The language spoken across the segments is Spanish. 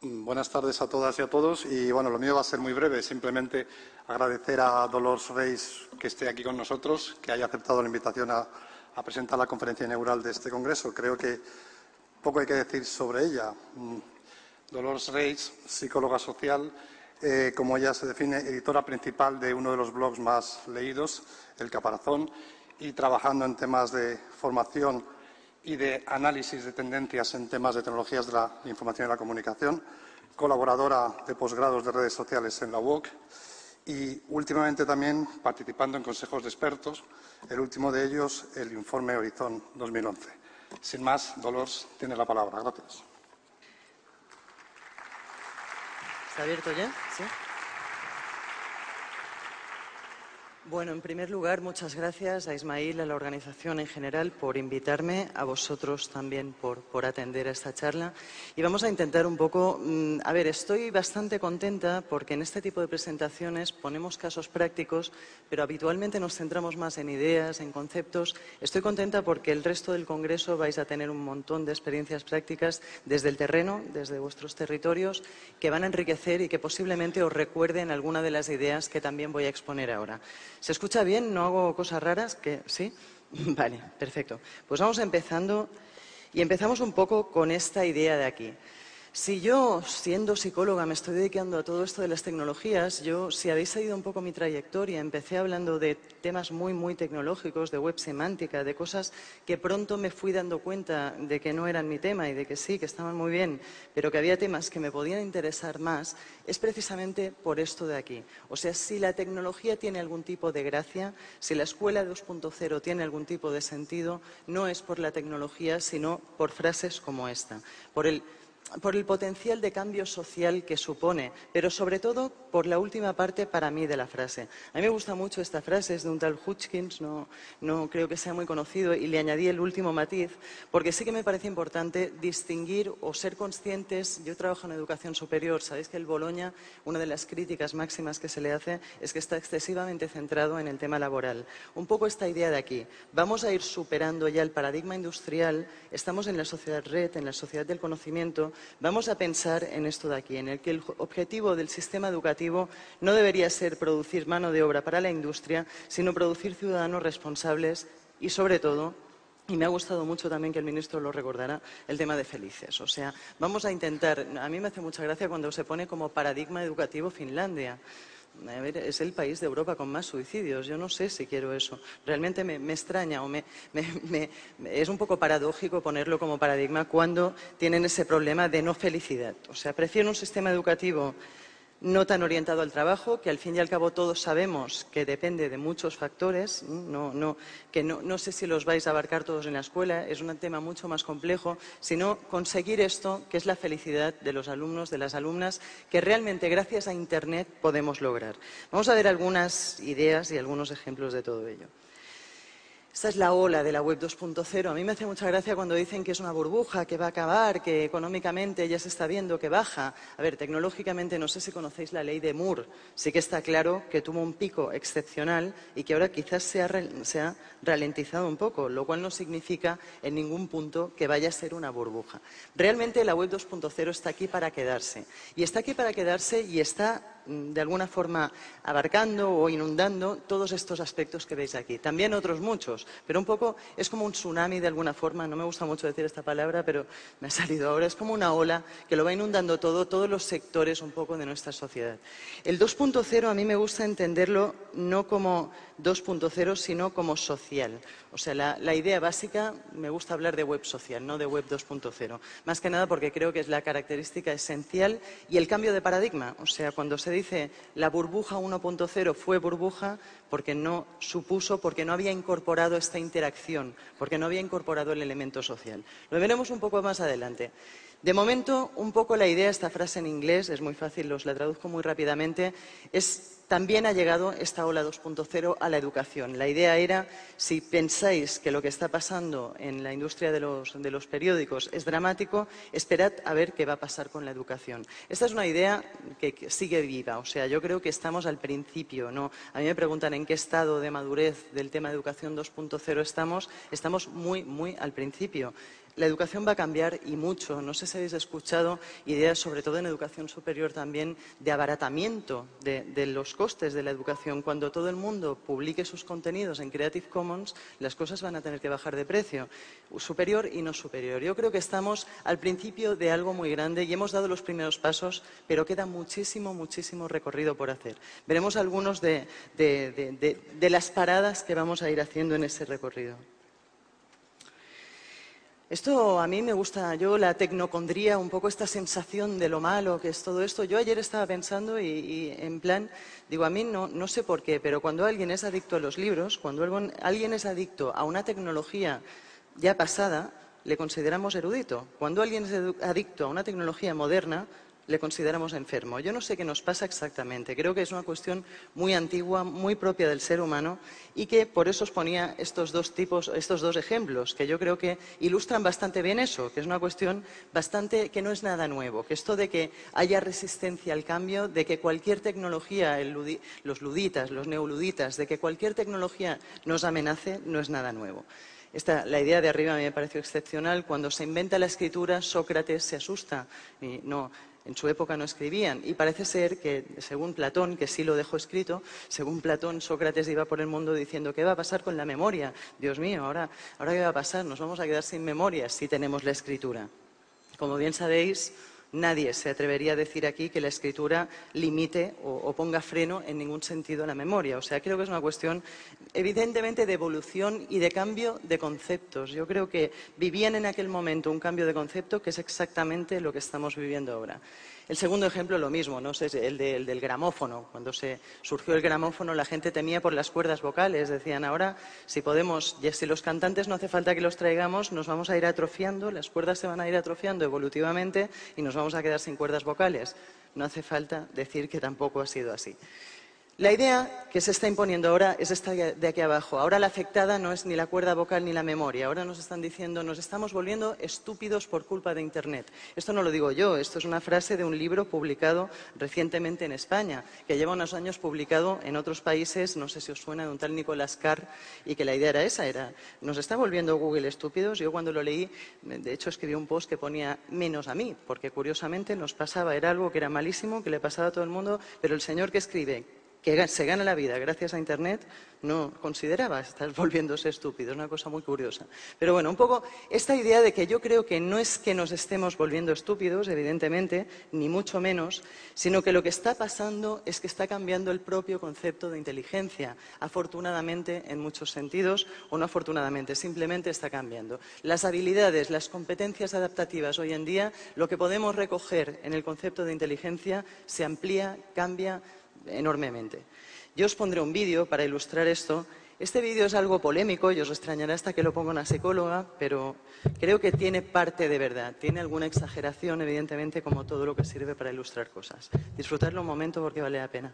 Buenas tardes a todas y a todos. Y bueno, lo mío va a ser muy breve. Simplemente agradecer a Dolores Reis que esté aquí con nosotros, que haya aceptado la invitación a, presentar la conferencia inaugural de este congreso. Creo que poco hay que decir sobre ella. Mm, Dolores Reis, psicóloga social, eh, como ella se define, editora principal de uno de los blogs más leídos, El Caparazón, y trabajando en temas de formación y de análisis de tendencias en temas de tecnologías de la información y la comunicación, colaboradora de posgrados de redes sociales en la UOC y últimamente también participando en consejos de expertos, el último de ellos el informe Horizon 2011. Sin más, Dolores tiene la palabra. Gracias. ¿Está abierto ya? ¿Sí? Bueno, en primer lugar, muchas gracias a Ismail, a la organización en general, por invitarme, a vosotros también por, por atender a esta charla. Y vamos a intentar un poco, mm, a ver, estoy bastante contenta porque en este tipo de presentaciones ponemos casos prácticos, pero habitualmente nos centramos más en ideas, en conceptos. Estoy contenta porque el resto del Congreso vais a tener un montón de experiencias prácticas desde el terreno, desde vuestros territorios, que van a enriquecer y que posiblemente os recuerden alguna de las ideas que también voy a exponer ahora. ¿Se escucha bien? ¿No hago cosas raras? ¿Que, ¿Sí? Vale, perfecto. Pues vamos empezando y empezamos un poco con esta idea de aquí. Si yo, siendo psicóloga, me estoy dedicando a todo esto de las tecnologías, yo, si habéis seguido un poco mi trayectoria, empecé hablando de temas muy, muy tecnológicos, de web semántica, de cosas que pronto me fui dando cuenta de que no eran mi tema y de que sí, que estaban muy bien, pero que había temas que me podían interesar más, es precisamente por esto de aquí. O sea, si la tecnología tiene algún tipo de gracia, si la escuela 2.0 tiene algún tipo de sentido, no es por la tecnología, sino por frases como esta, por el por el potencial de cambio social que supone, pero sobre todo por la última parte para mí de la frase. A mí me gusta mucho esta frase, es de un tal Hutchkins, no, no creo que sea muy conocido, y le añadí el último matiz, porque sí que me parece importante distinguir o ser conscientes. Yo trabajo en educación superior, sabéis que el Boloña, una de las críticas máximas que se le hace es que está excesivamente centrado en el tema laboral. Un poco esta idea de aquí. Vamos a ir superando ya el paradigma industrial, estamos en la sociedad red, en la sociedad del conocimiento, vamos a pensar en esto de aquí, en el que el objetivo del sistema educativo no debería ser producir mano de obra para la industria, sino producir ciudadanos responsables y, sobre todo, y me ha gustado mucho también que el ministro lo recordará, el tema de felices. O sea, vamos a intentar, a mí me hace mucha gracia cuando se pone como paradigma educativo Finlandia es el país de Europa con más suicidios. Yo no sé si quiero eso. Realmente me, extraña o me, es un poco paradójico ponerlo como paradigma cuando tienen ese problema de no felicidad. O sea, prefiero un sistema educativo no tan orientado al trabajo, que al fin y al cabo todos sabemos que depende de muchos factores, que no, sé si los vais a abarcar todos en la escuela, es un tema mucho más complejo, sino conseguir esto, que es la felicidad de los alumnos, de las alumnas, que realmente gracias a Internet podemos lograr. Vamos a ver algunas ideas y algunos ejemplos de todo ello. Esta es la ola de la web 2.0. A mí me hace mucha gracia cuando dicen que es una burbuja, que va a acabar, que económicamente ya se está viendo que baja. A ver, tecnológicamente no sé si conocéis la ley de Moore. Sí que está claro que tuvo un pico excepcional y que ahora quizás se ha, ralentizado un poco, lo cual no significa en ningún punto que vaya a ser una burbuja. Realmente la web 2.0 está aquí para quedarse. Y está aquí para quedarse y está de alguna forma abarcando o inundando todos estos aspectos que veis aquí. También otros muchos, pero un poco es como un tsunami de alguna forma, no me gusta mucho decir esta palabra, pero me ha salido ahora, es como una ola que lo va inundando todo, todos los sectores un poco de nuestra sociedad. El 2.0 a mí me gusta entenderlo no como 2.0, sino como social. O sea, la, idea básica, me gusta hablar de web social, no de web 2.0. Más que nada porque creo que es la característica esencial y el cambio de paradigma. O sea, cuando se dice la burbuja 1.0 fue burbuja porque no supuso, porque no había incorporado esta interacción, porque no había incorporado el elemento social. Lo veremos un poco más adelante. De momento, un poco la idea, esta frase en inglés, es muy fácil, os la traduzco muy rápidamente, es también ha llegado esta ola 2.0 a la educación. La idea era, si pensáis que lo que está pasando en la industria de los, periódicos es dramático, esperad a ver qué va a pasar con la educación. Esta es una idea que, sigue viva. O sea, yo creo que estamos al principio. ¿no? A mí me preguntan en qué estado de madurez del tema de educación 2.0 estamos. Estamos muy, muy al principio. La educación va a cambiar y mucho. No sé si habéis escuchado ideas, sobre todo en educación superior también, de abaratamiento de, los costes de la educación. Cuando todo el mundo publique sus contenidos en Creative Commons, las cosas van a tener que bajar de precio, superior y no superior. Yo creo que estamos al principio de algo muy grande y hemos dado los primeros pasos, pero queda muchísimo, muchísimo recorrido por hacer. Veremos algunos de las paradas que vamos a ir haciendo en ese recorrido. Esto a mí me gusta, yo la tecnocondría, un poco esta sensación de lo malo que es todo esto. Yo ayer estaba pensando y, en plan, digo, a mí no, no, sé por qué, pero cuando alguien es adicto a los libros, cuando alguien es adicto a una tecnología ya pasada, le consideramos erudito. Cuando alguien es adicto a una tecnología moderna, le consideramos enfermo. Yo no sé qué nos pasa exactamente. Creo que es una cuestión muy antigua, muy propia del ser humano y que por eso os ponía estos dos tipos, estos dos ejemplos, que yo creo que ilustran bastante bien eso, que es una cuestión bastante que no es nada nuevo, que esto de que haya resistencia al cambio, de que cualquier tecnología, los luditas, los neoluditas, de que cualquier tecnología nos amenace, no es nada nuevo. la idea de arriba me pareció excepcional. Cuando se inventa la escritura, Sócrates se asusta. Y no, en su época no escribían. Y parece ser que, según Platón, que sí lo dejó escrito, según Platón, Sócrates iba por el mundo diciendo, ¿qué va a pasar con la memoria? Dios mío, ahora, ahora qué va a pasar? Nos vamos a quedar sin memoria si tenemos la escritura. Como bien sabéis, Nadie se atrevería a decir aquí que la escritura limite o, ponga freno en ningún sentido a la memoria. O sea, creo que es una cuestión evidentemente de evolución y de cambio de conceptos. Yo creo que vivían en aquel momento un cambio de concepto que es exactamente lo que estamos viviendo ahora. El segundo ejemplo, lo mismo, ¿no? es el, del gramófono. Cuando se surgió el gramófono, la gente temía por las cuerdas vocales. Decían, ahora, si podemos, si los cantantes no hace falta que los traigamos, nos vamos a ir atrofiando, las cuerdas se van a ir atrofiando evolutivamente y nos vamos a quedar sin cuerdas vocales. No hace falta decir que tampoco ha sido así. La idea que se está imponiendo ahora es esta de aquí abajo. Ahora la afectada no es ni la cuerda vocal ni la memoria. Ahora nos están diciendo, nos estamos volviendo estúpidos por culpa de Internet. Esto no lo digo yo, esto es una frase de un libro publicado recientemente en España, que lleva unos años publicado en otros países, no sé si os suena, de un tal Nicolás Carr, y que la idea era esa, era, nos está volviendo Google estúpidos. Yo cuando lo leí, de hecho escribí un post que ponía menos a mí, porque curiosamente nos pasaba, era algo que era malísimo, que le pasaba a todo el mundo, pero el señor que escribe que se gana la vida gracias a Internet, no consideraba estar volviéndose estúpido. Es una cosa muy curiosa. Pero bueno, un poco esta idea de que yo creo que no es que nos estemos volviendo estúpidos, evidentemente, ni mucho menos, sino que lo que está pasando es que está cambiando el propio concepto de inteligencia. Afortunadamente, en muchos sentidos, o no afortunadamente, simplemente está cambiando. Las habilidades, las competencias adaptativas hoy en día, lo que podemos recoger en el concepto de inteligencia se amplía, cambia enormemente. Yo os pondré un vídeo para ilustrar esto. Este vídeo es algo polémico y os extrañará hasta que lo ponga una psicóloga, pero creo que tiene parte de verdad. Tiene alguna exageración, evidentemente, como todo lo que sirve para ilustrar cosas. Disfrutarlo un momento porque vale la pena.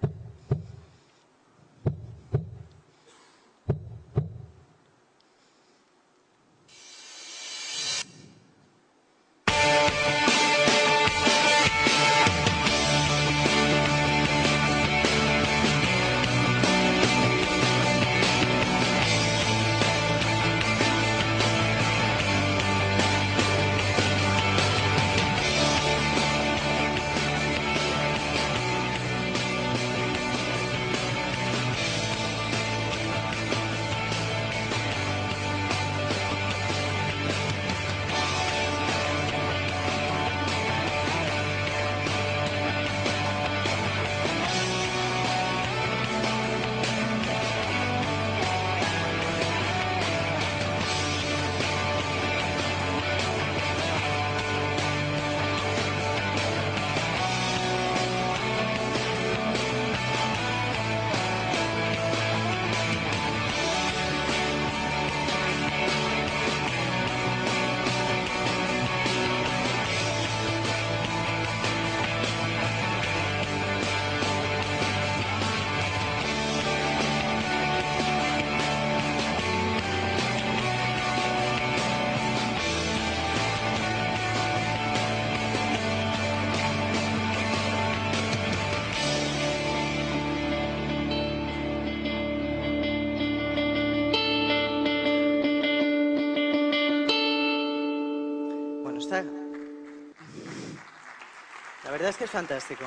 Verdad es que es fantástico.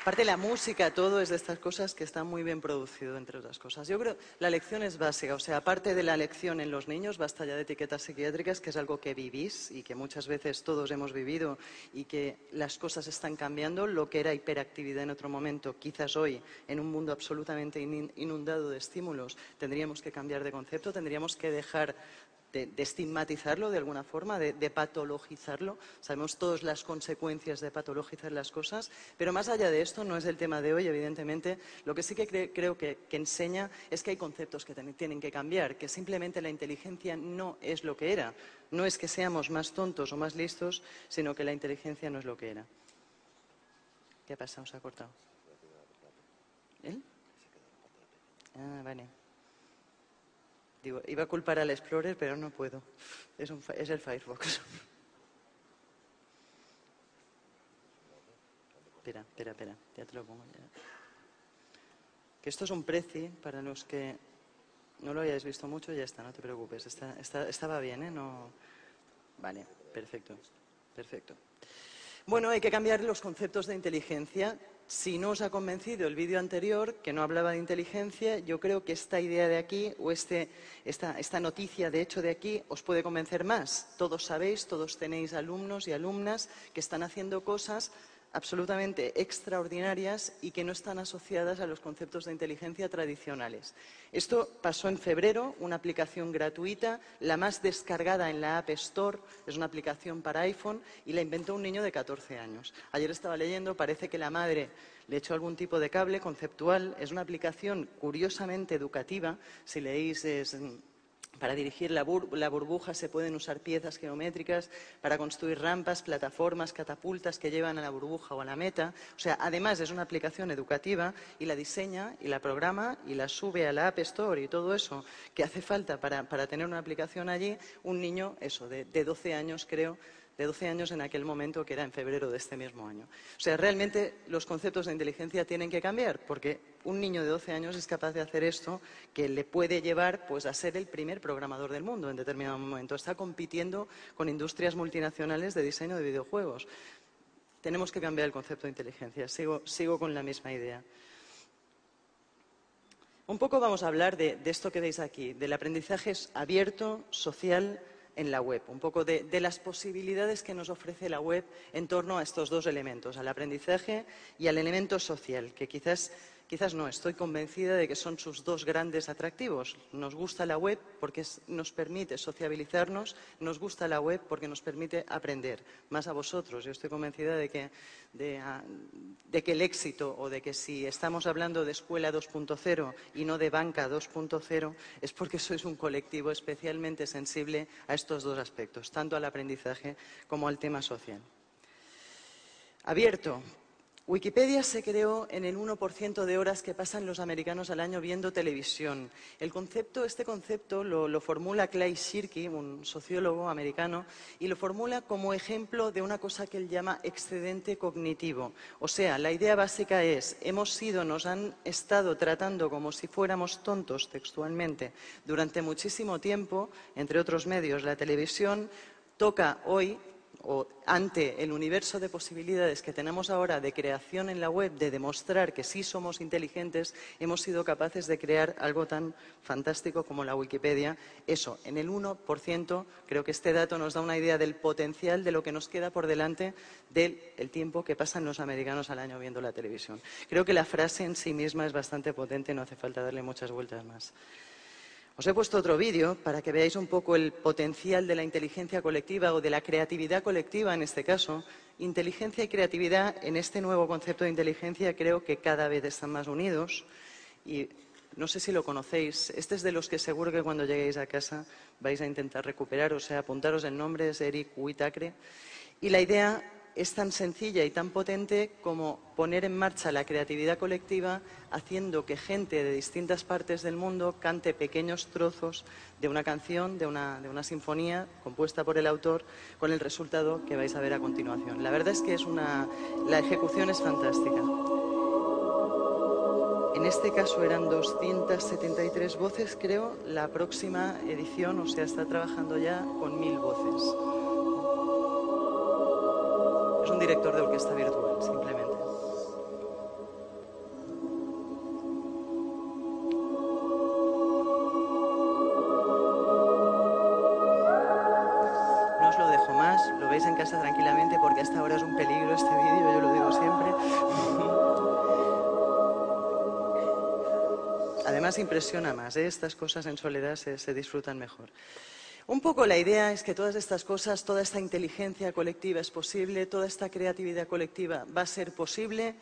Aparte la música, todo es de estas cosas que está muy bien producido, entre otras cosas. Yo creo la lección es básica, o sea, aparte de la lección en los niños, basta ya de etiquetas psiquiátricas, que es algo que vivís y que muchas veces todos hemos vivido y que las cosas están cambiando. Lo que era hiperactividad en otro momento, quizás hoy, en un mundo absolutamente inundado de estímulos, tendríamos que cambiar de concepto, tendríamos que dejar de, estigmatizarlo de alguna forma, de, patologizarlo. Sabemos todas las consecuencias de patologizar las cosas, pero más allá de esto, no es el tema de hoy, evidentemente. Lo que sí que creo que, enseña es que hay conceptos que tienen que cambiar, que simplemente la inteligencia no es lo que era. No es que seamos más tontos o más listos, sino que la inteligencia no es lo que era. ¿Qué ha pasado? ¿Se ha cortado? ¿Él? Ah, vale iba a culpar al Explorer, pero no puedo. Es, el Firefox. espera, espera, espera. Ya te lo pongo. Que esto es un preci para los que no lo hayáis visto mucho, ya está, no te preocupes. estaba bien, ¿eh? No... Vale, perfecto. Perfecto. Bueno, hay que cambiar los conceptos de inteligencia si no os ha convencido el vídeo anterior, que no hablaba de inteligencia, yo creo que esta idea de aquí o este, esta, esta, noticia de hecho de aquí os puede convencer más. Todos sabéis, todos tenéis alumnos y alumnas que están haciendo cosas absolutamente extraordinarias y que no están asociadas a los conceptos de inteligencia tradicionales. Esto pasó en febrero, una aplicación gratuita, la más descargada en la App Store, es una aplicación para iPhone y la inventó un niño de 14 años. Ayer estaba leyendo, parece que la madre le echó algún tipo de cable conceptual, es una aplicación curiosamente educativa, si leéis es para dirigir la, burbuja se pueden usar piezas geométricas para construir rampas, plataformas, catapultas que llevan a la burbuja o a la meta. O sea, además es una aplicación educativa y la diseña y la programa y la sube a la App Store y todo eso que hace falta para, tener una aplicación allí, un niño, eso, de, de 12 años creo, de 12 años en aquel momento, que era en febrero de este mismo año. O sea, realmente los conceptos de inteligencia tienen que cambiar, porque un niño de 12 años es capaz de hacer esto que le puede llevar pues, a ser el primer programador del mundo en determinado momento. Está compitiendo con industrias multinacionales de diseño de videojuegos. Tenemos que cambiar el concepto de inteligencia. Sigo, sigo con la misma idea. Un poco vamos a hablar de, de esto que veis aquí, del aprendizaje abierto, social, en la web, un poco de, las posibilidades que nos ofrece la web en torno a estos dos elementos, al aprendizaje y al elemento social, que quizás Quizás no, estoy convencida de que son sus dos grandes atractivos. Nos gusta la web porque nos permite sociabilizarnos, nos gusta la web porque nos permite aprender, más a vosotros. Yo estoy convencida de que, ah, de, que el éxito o de que si estamos hablando de escuela 2.0 y no de banca 2.0 es porque sois un colectivo especialmente sensible a estos dos aspectos, tanto al aprendizaje como al tema social. Abierto, Wikipedia se creó en el 1% de horas que pasan los americanos al año viendo televisión. El concepto, este concepto lo, formula Clay Shirky, un sociólogo americano, y lo formula como ejemplo de una cosa que él llama excedente cognitivo. O sea, la idea básica es, hemos sido, nos han estado tratando como si fuéramos tontos textualmente durante muchísimo tiempo, entre otros medios, la televisión toca hoy o ante el universo de posibilidades que tenemos ahora de creación en la web, de demostrar que sí somos inteligentes, hemos sido capaces de crear algo tan fantástico como la Wikipedia. Eso, en el 1%, creo que este dato nos da una idea del potencial de lo que nos queda por delante del tiempo que pasan los americanos al año viendo la televisión. Creo que la frase en sí misma es bastante potente, no hace falta darle muchas vueltas más. Os he puesto otro vídeo para que veáis un poco el potencial de la inteligencia colectiva o de la creatividad colectiva en este caso. Inteligencia y creatividad en este nuevo concepto de inteligencia creo que cada vez están más unidos y no sé si lo conocéis. Este es de los que seguro que cuando lleguéis a casa vais a intentar recuperar, o sea, apuntaros el nombre, es Eric Huitacre. Y la idea es tan sencilla y tan potente como poner en marcha la creatividad colectiva haciendo que gente de distintas partes del mundo cante pequeños trozos de una canción, de una, sinfonía compuesta por el autor, con el resultado que vais a ver a continuación. La verdad es que es una, la ejecución es fantástica. En este caso eran 273 voces, creo. La próxima edición, o sea, está trabajando ya con mil voces. Es un director de orquesta virtual, simplemente. No os lo dejo más, lo veis en casa tranquilamente porque hasta ahora es un peligro este vídeo, yo lo digo siempre. Además impresiona más, ¿eh? estas cosas en soledad se, se disfrutan mejor. Un poco la idea es que todas estas cosas, toda esta inteligencia colectiva es posible, toda esta creatividad colectiva va a ser posible,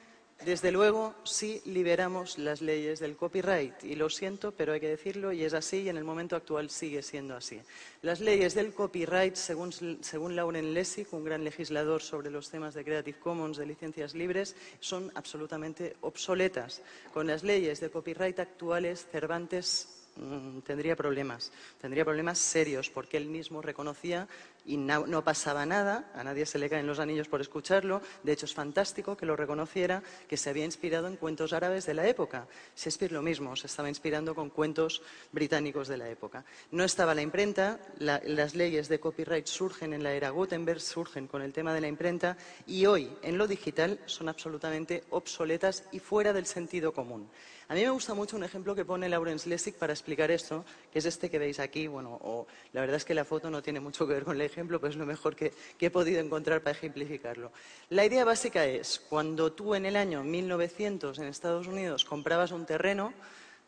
desde luego, si liberamos las leyes del copyright. Y lo siento, pero hay que decirlo, y es así, y en el momento actual sigue siendo así. Las leyes del copyright, según, según Lauren Lessig, un gran legislador sobre los temas de Creative Commons, de licencias libres, son absolutamente obsoletas. Con las leyes de copyright actuales, Cervantes Mm, tendría problemas, tendría problemas serios, porque él mismo reconocía y no, pasaba nada, a nadie se le caen los anillos por escucharlo, de hecho es fantástico que lo reconociera, que se había inspirado en cuentos árabes de la época. Shakespeare lo mismo, se estaba inspirando con cuentos británicos de la época. No estaba la imprenta, las leyes de copyright surgen en la era Gutenberg, surgen con el tema de la imprenta y hoy en lo digital son absolutamente obsoletas y fuera del sentido común. A mí me gusta mucho un ejemplo que pone Lawrence Lessig para explicar esto, que es este que veis aquí. Bueno, la verdad es que la foto no tiene mucho que ver con el ejemplo, pero es lo mejor que, he podido encontrar para ejemplificarlo. La idea básica es, cuando tú en el año 1900 en Estados Unidos comprabas un terreno,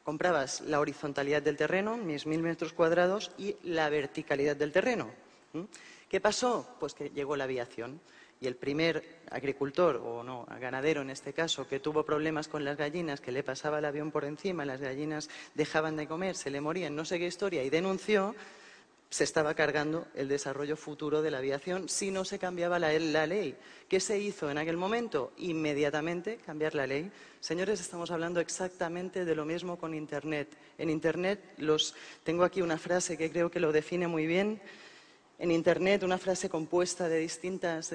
comprabas la horizontalidad del terreno, mis mil metros cuadrados, y la verticalidad del terreno. ¿Qué pasó? Pues que llegó la aviación y el primer agricultor, o no, ganadero en este caso, que tuvo problemas con las gallinas, que le pasaba el avión por encima, las gallinas dejaban de comer, se le morían, no sé qué historia, y denunció, se estaba cargando el desarrollo futuro de la aviación si no se cambiaba la, ley. ¿Qué se hizo en aquel momento? Inmediatamente cambiar la ley. Señores, estamos hablando exactamente de lo mismo con Internet. En Internet los, tengo aquí una frase que creo que lo define muy bien en Internet una frase compuesta de distintas,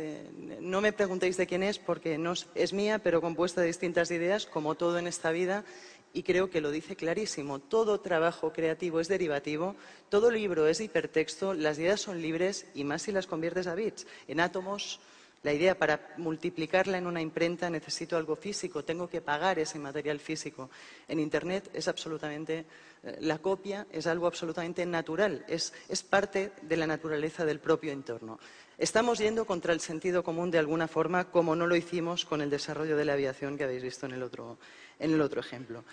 no me preguntéis de quién es porque no es mía, pero compuesta de distintas ideas, como todo en esta vida, y creo que lo dice clarísimo. Todo trabajo creativo es derivativo, todo libro es hipertexto, las ideas son libres y más si las conviertes a bits, en átomos, la idea para multiplicarla en una imprenta necesito algo físico, tengo que pagar ese material físico. En Internet es absolutamente, eh, la copia es algo absolutamente natural, es, parte de la naturaleza del propio entorno. Estamos yendo contra el sentido común de alguna forma, como no lo hicimos con el desarrollo de la aviación que habéis visto en el otro, en el otro ejemplo.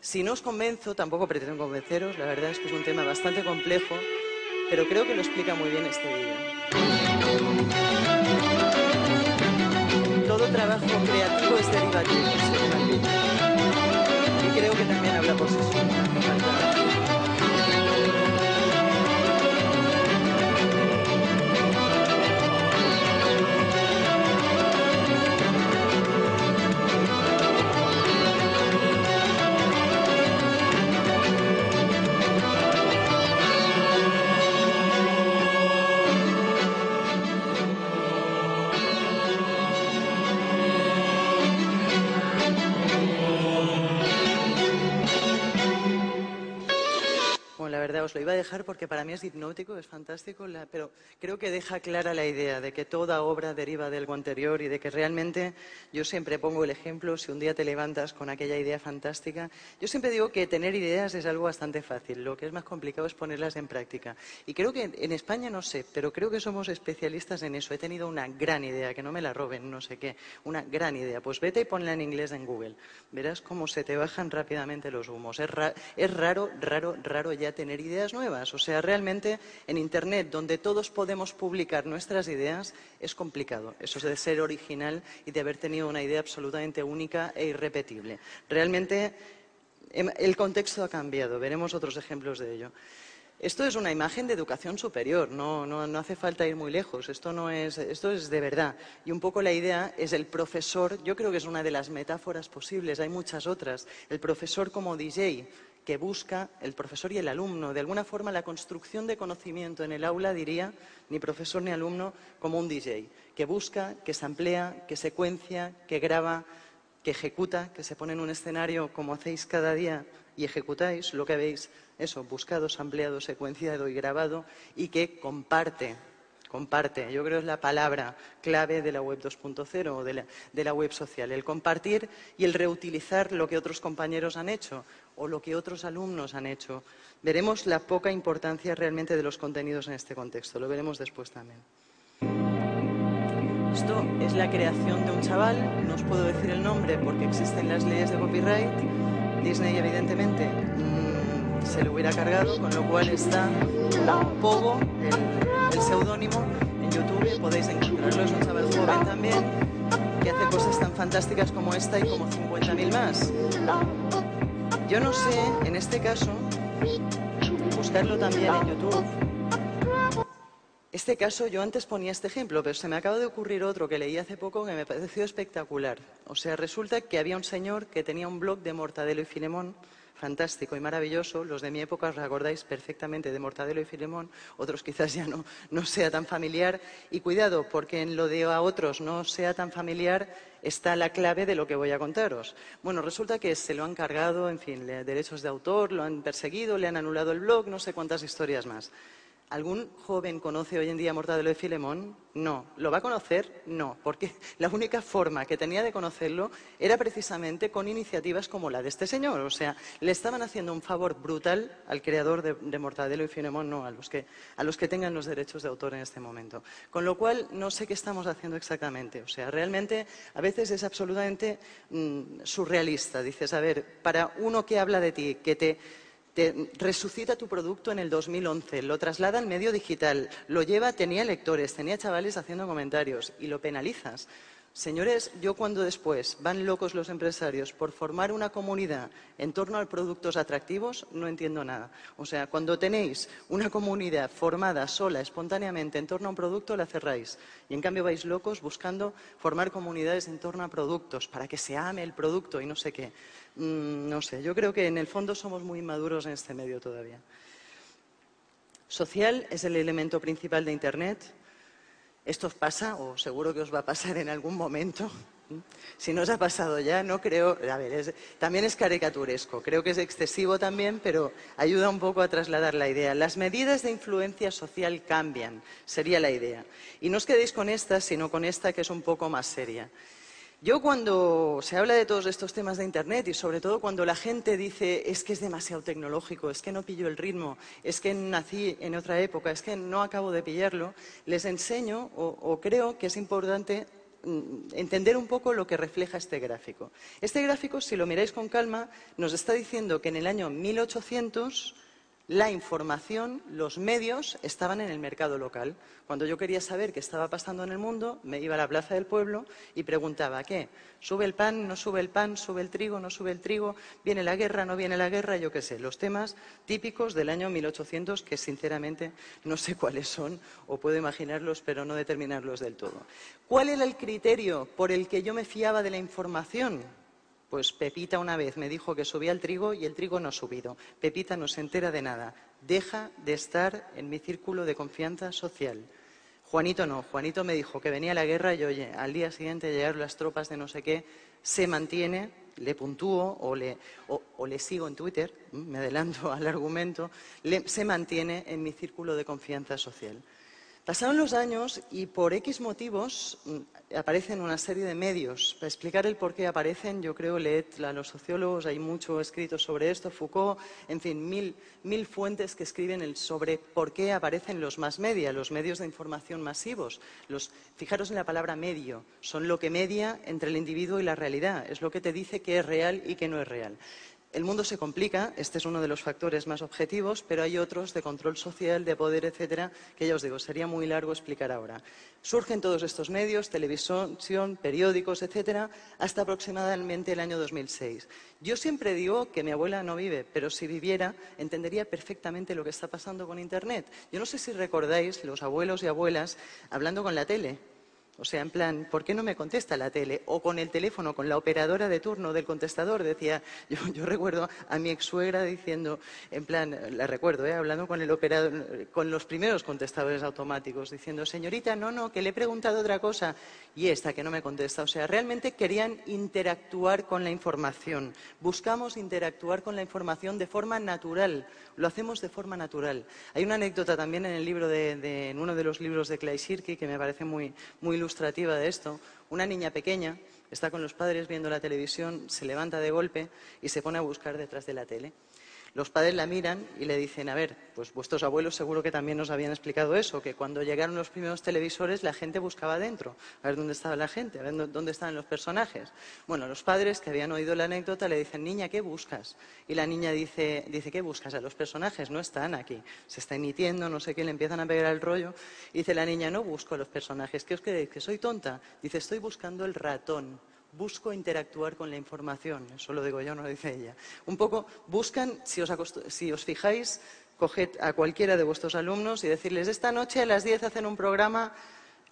Si no os convenzo, tampoco pretendo convenceros, la verdad es que es un tema bastante complejo, pero creo que lo explica muy bien este vídeo. Todo trabajo creativo es derivativo, Y creo que también habla por os lo iba a dejar porque para mí es hipnótico, es fantástico, pero creo que deja clara la idea de que toda obra deriva de algo anterior y de que realmente yo siempre pongo el ejemplo, si un día te levantas con aquella idea fantástica, yo siempre digo que tener ideas es algo bastante fácil, lo que es más complicado es ponerlas en práctica. Y creo que en España no sé, pero creo que somos especialistas en eso. He tenido una gran idea, que no me la roben, no sé qué, una gran idea. Pues vete y ponla en inglés en Google. Verás cómo se te bajan rápidamente los humos. Es, es raro, raro, raro ya tener ideas nuevas. O sea, realmente en Internet, donde todos podemos publicar nuestras ideas, es complicado. Eso de ser original y de haber tenido una idea absolutamente única e irrepetible. Realmente em, el contexto ha cambiado. Veremos otros ejemplos de ello. Esto es una imagen de educación superior, no, no, no, hace falta ir muy lejos, esto, no es, esto es de verdad. Y un poco la idea es el profesor, yo creo que es una de las metáforas posibles, hay muchas otras, el profesor como DJ, que busca el profesor y el alumno. De alguna forma, la construcción de conocimiento en el aula, diría, ni profesor ni alumno, como un DJ, que busca, que se amplía, que secuencia, que graba, que ejecuta, que se pone en un escenario como hacéis cada día y ejecutáis lo que habéis, eso, buscado, ampliado, secuenciado y grabado, y que comparte comparte. Yo creo que es la palabra clave de la web 2.0 o de la, de la web social, el compartir y el reutilizar lo que otros compañeros han hecho o lo que otros alumnos han hecho. Veremos la poca importancia realmente de los contenidos en este contexto, lo veremos después también. Esto es la creación de un chaval, no os puedo decir el nombre porque existen las leyes de copyright. Disney, evidentemente, se lo hubiera cargado, con lo cual está Pogo, el, el seudónimo, en YouTube, podéis encontrarlo. Es un chaval joven también que hace cosas tan fantásticas como esta y como 50.000 más. Yo no sé, en este caso, buscarlo también en YouTube. Este caso, yo antes ponía este ejemplo, pero se me acaba de ocurrir otro que leí hace poco que me pareció espectacular. O sea, resulta que había un señor que tenía un blog de Mortadelo y Filemón fantástico y maravilloso. Los de mi época os recordáis perfectamente de Mortadelo y Filemón, otros quizás ya no, no sea tan familiar. Y cuidado, porque en lo de a otros no sea tan familiar está la clave de lo que voy a contaros. Bueno, resulta que se lo han cargado, en fin, derechos de autor, lo han perseguido, le han anulado el blog, no sé cuántas historias más. ¿Algún joven conoce hoy en día Mortadelo de Filemón? No. ¿Lo va a conocer? No, porque la única forma que tenía de conocerlo era precisamente con iniciativas como la de este señor. O sea, le estaban haciendo un favor brutal al creador de, Mortadelo y Filemón, no a los, que, a los que tengan los derechos de autor en este momento. Con lo cual, no sé qué estamos haciendo exactamente. O sea, realmente a veces es absolutamente mm, surrealista. Dices, a ver, para uno que habla de ti, que te te resucita tu producto en el 2011, lo traslada al medio digital, lo lleva, tenía lectores, tenía chavales haciendo comentarios y lo penalizas. Señores, yo cuando después van locos los empresarios por formar una comunidad en torno a productos atractivos, no entiendo nada. O sea, cuando tenéis una comunidad formada sola, espontáneamente, en torno a un producto, la cerráis. Y en cambio vais locos buscando formar comunidades en torno a productos para que se ame el producto y no sé qué. Mm, no sé, yo creo que en el fondo somos muy inmaduros en este medio todavía. Social es el elemento principal de Internet esto os pasa, o seguro que os va a pasar en algún momento. Si no os ha pasado ya, no creo. A ver, también es caricaturesco, creo que es excesivo también, pero ayuda un poco a trasladar la idea. Las medidas de influencia social cambian, sería la idea. Y no os quedéis con esta, sino con esta que es un poco más seria. Yo cuando se habla de todos estos temas de Internet y sobre todo cuando la gente dice es que es demasiado tecnológico, es que no pillo el ritmo, es que nací en otra época, es que no acabo de pillarlo, les enseño o, creo que es importante mm, entender un poco lo que refleja este gráfico. Este gráfico, si lo miráis con calma, nos está diciendo que en el año 1800 la información, los medios estaban en el mercado local. Cuando yo quería saber qué estaba pasando en el mundo, me iba a la plaza del pueblo y preguntaba, ¿qué? ¿Sube el pan? ¿No sube el pan? ¿Sube el trigo? ¿No sube el trigo? ¿Viene la guerra? ¿No viene la guerra? Yo qué sé, los temas típicos del año 1800 que sinceramente no sé cuáles son o puedo imaginarlos pero no determinarlos del todo. ¿Cuál era el criterio por el que yo me fiaba de la información? Pues Pepita una vez me dijo que subía el trigo y el trigo no ha subido. Pepita no se entera de nada. Deja de estar en mi círculo de confianza social. Juanito no. Juanito me dijo que venía la guerra y oye, al día siguiente llegaron las tropas de no sé qué, se mantiene, le puntúo o le, o, le sigo en Twitter, me adelanto al argumento, se mantiene en mi círculo de confianza social. Pasaron los años y por X motivos mm, aparecen una serie de medios. Para explicar el por qué aparecen, yo creo, leed a los sociólogos, hay mucho escrito sobre esto, Foucault, en fin, mil, fuentes que escriben sobre por qué aparecen los más media, los medios de información masivos. fijaros en la palabra medio, son lo que media entre el individuo y la realidad, es lo que te dice qué es real y qué no es real. El mundo se complica, este es uno de los factores más objetivos, pero hay otros de control social, de poder, etcétera, que ya os digo, sería muy largo explicar ahora. Surgen todos estos medios, televisión, periódicos, etcétera, hasta aproximadamente el año 2006. Yo siempre digo que mi abuela no vive, pero si viviera entendería perfectamente lo que está pasando con Internet. Yo no sé si recordáis los abuelos y abuelas hablando con la tele O sea, en plan, ¿por qué no me contesta la tele? O con el teléfono, con la operadora de turno del contestador. Decía, yo, recuerdo a mi ex suegra diciendo, en plan, la recuerdo, ¿eh? hablando con el operador, con los primeros contestadores automáticos, diciendo, señorita, no, no, que le he preguntado otra cosa. Y esta que no me contesta. O sea, realmente querían interactuar con la información. Buscamos interactuar con la información de forma natural. Lo hacemos de forma natural. Hay una anécdota también en el libro de, en uno de los libros de Clay Shirky que me parece muy, muy ilustrativa de esto. Una niña pequeña está con los padres viendo la televisión, se levanta de golpe y se pone a buscar detrás de la tele. Los padres la miran y le dicen, a ver, pues vuestros abuelos seguro que también nos habían explicado eso, que cuando llegaron los primeros televisores la gente buscaba dentro, a ver dónde estaba la gente, a ver dónde estaban los personajes. Bueno, los padres que habían oído la anécdota le dicen, niña, ¿qué buscas? Y la niña dice, dice ¿qué buscas? A los personajes no están aquí, se está emitiendo, no sé qué, le empiezan a pegar el rollo. Y dice la niña, no busco a los personajes, ¿qué os creéis? ¿Que soy tonta? Dice, estoy buscando el ratón busco interactuar con la información. Eso lo digo yo, no lo dice ella. Un poco buscan, si os, fijáis, coged a cualquiera de vuestros alumnos y decirles, esta noche a las 10 hacen un programa,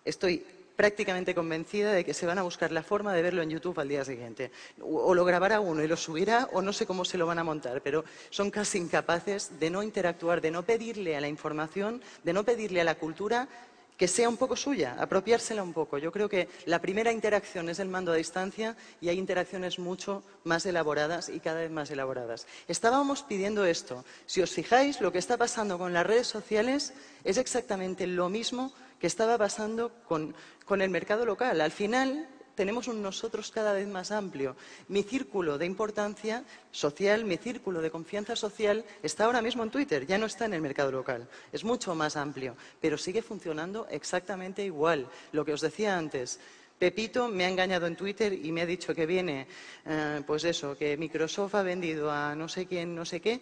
estoy prácticamente convencida de que se van a buscar la forma de verlo en YouTube al día siguiente. O lo grabará uno y lo subirá, o no sé cómo se lo van a montar, pero son casi incapaces de no interactuar, de no pedirle a la información, de no pedirle a la cultura que sea un poco suya, apropiársela un poco. Yo creo que la primera interacción es el mando a distancia y hay interacciones mucho más elaboradas y cada vez más elaboradas. Estábamos pidiendo esto. Si os fijáis, lo que está pasando con las redes sociales es exactamente lo mismo que estaba pasando con, con el mercado local. Al final, tenemos un nosotros cada vez más amplio. Mi círculo de importancia social, mi círculo de confianza social está ahora mismo en Twitter, ya no está en el mercado local. Es mucho más amplio, pero sigue funcionando exactamente igual. Lo que os decía antes, Pepito me ha engañado en Twitter y me ha dicho que viene, eh, pues eso, que Microsoft ha vendido a no sé quién, no sé qué.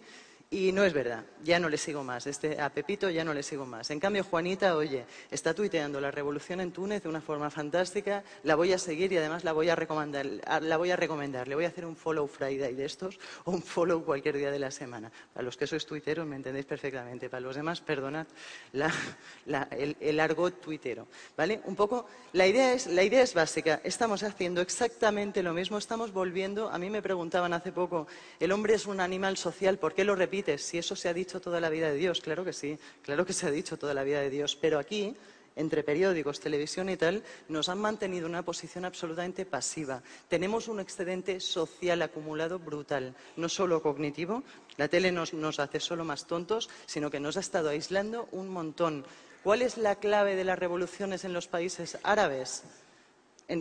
Y no es verdad, ya no le sigo más. Este, a Pepito ya no le sigo más. En cambio, Juanita, oye, está tuiteando la revolución en Túnez de una forma fantástica. La voy a seguir y además la voy a recomendar. La voy a recomendar. Le voy a hacer un follow Friday de estos o un follow cualquier día de la semana. Para los que sois tuiteros me entendéis perfectamente. Para los demás, perdonad el, el, argot tuitero. ¿Vale? Un poco, la idea, es, la idea es básica. Estamos haciendo exactamente lo mismo. Estamos volviendo. A mí me preguntaban hace poco, ¿el hombre es un animal social? ¿Por qué lo repite? Si eso se ha dicho toda la vida de Dios. Claro que sí, claro que se ha dicho toda la vida de Dios. Pero aquí, entre periódicos, televisión y tal, nos han mantenido una posición absolutamente pasiva. Tenemos un excedente social acumulado brutal, no solo cognitivo, la tele nos, nos hace solo más tontos, sino que nos ha estado aislando un montón. ¿Cuál es la clave de las revoluciones en los países árabes?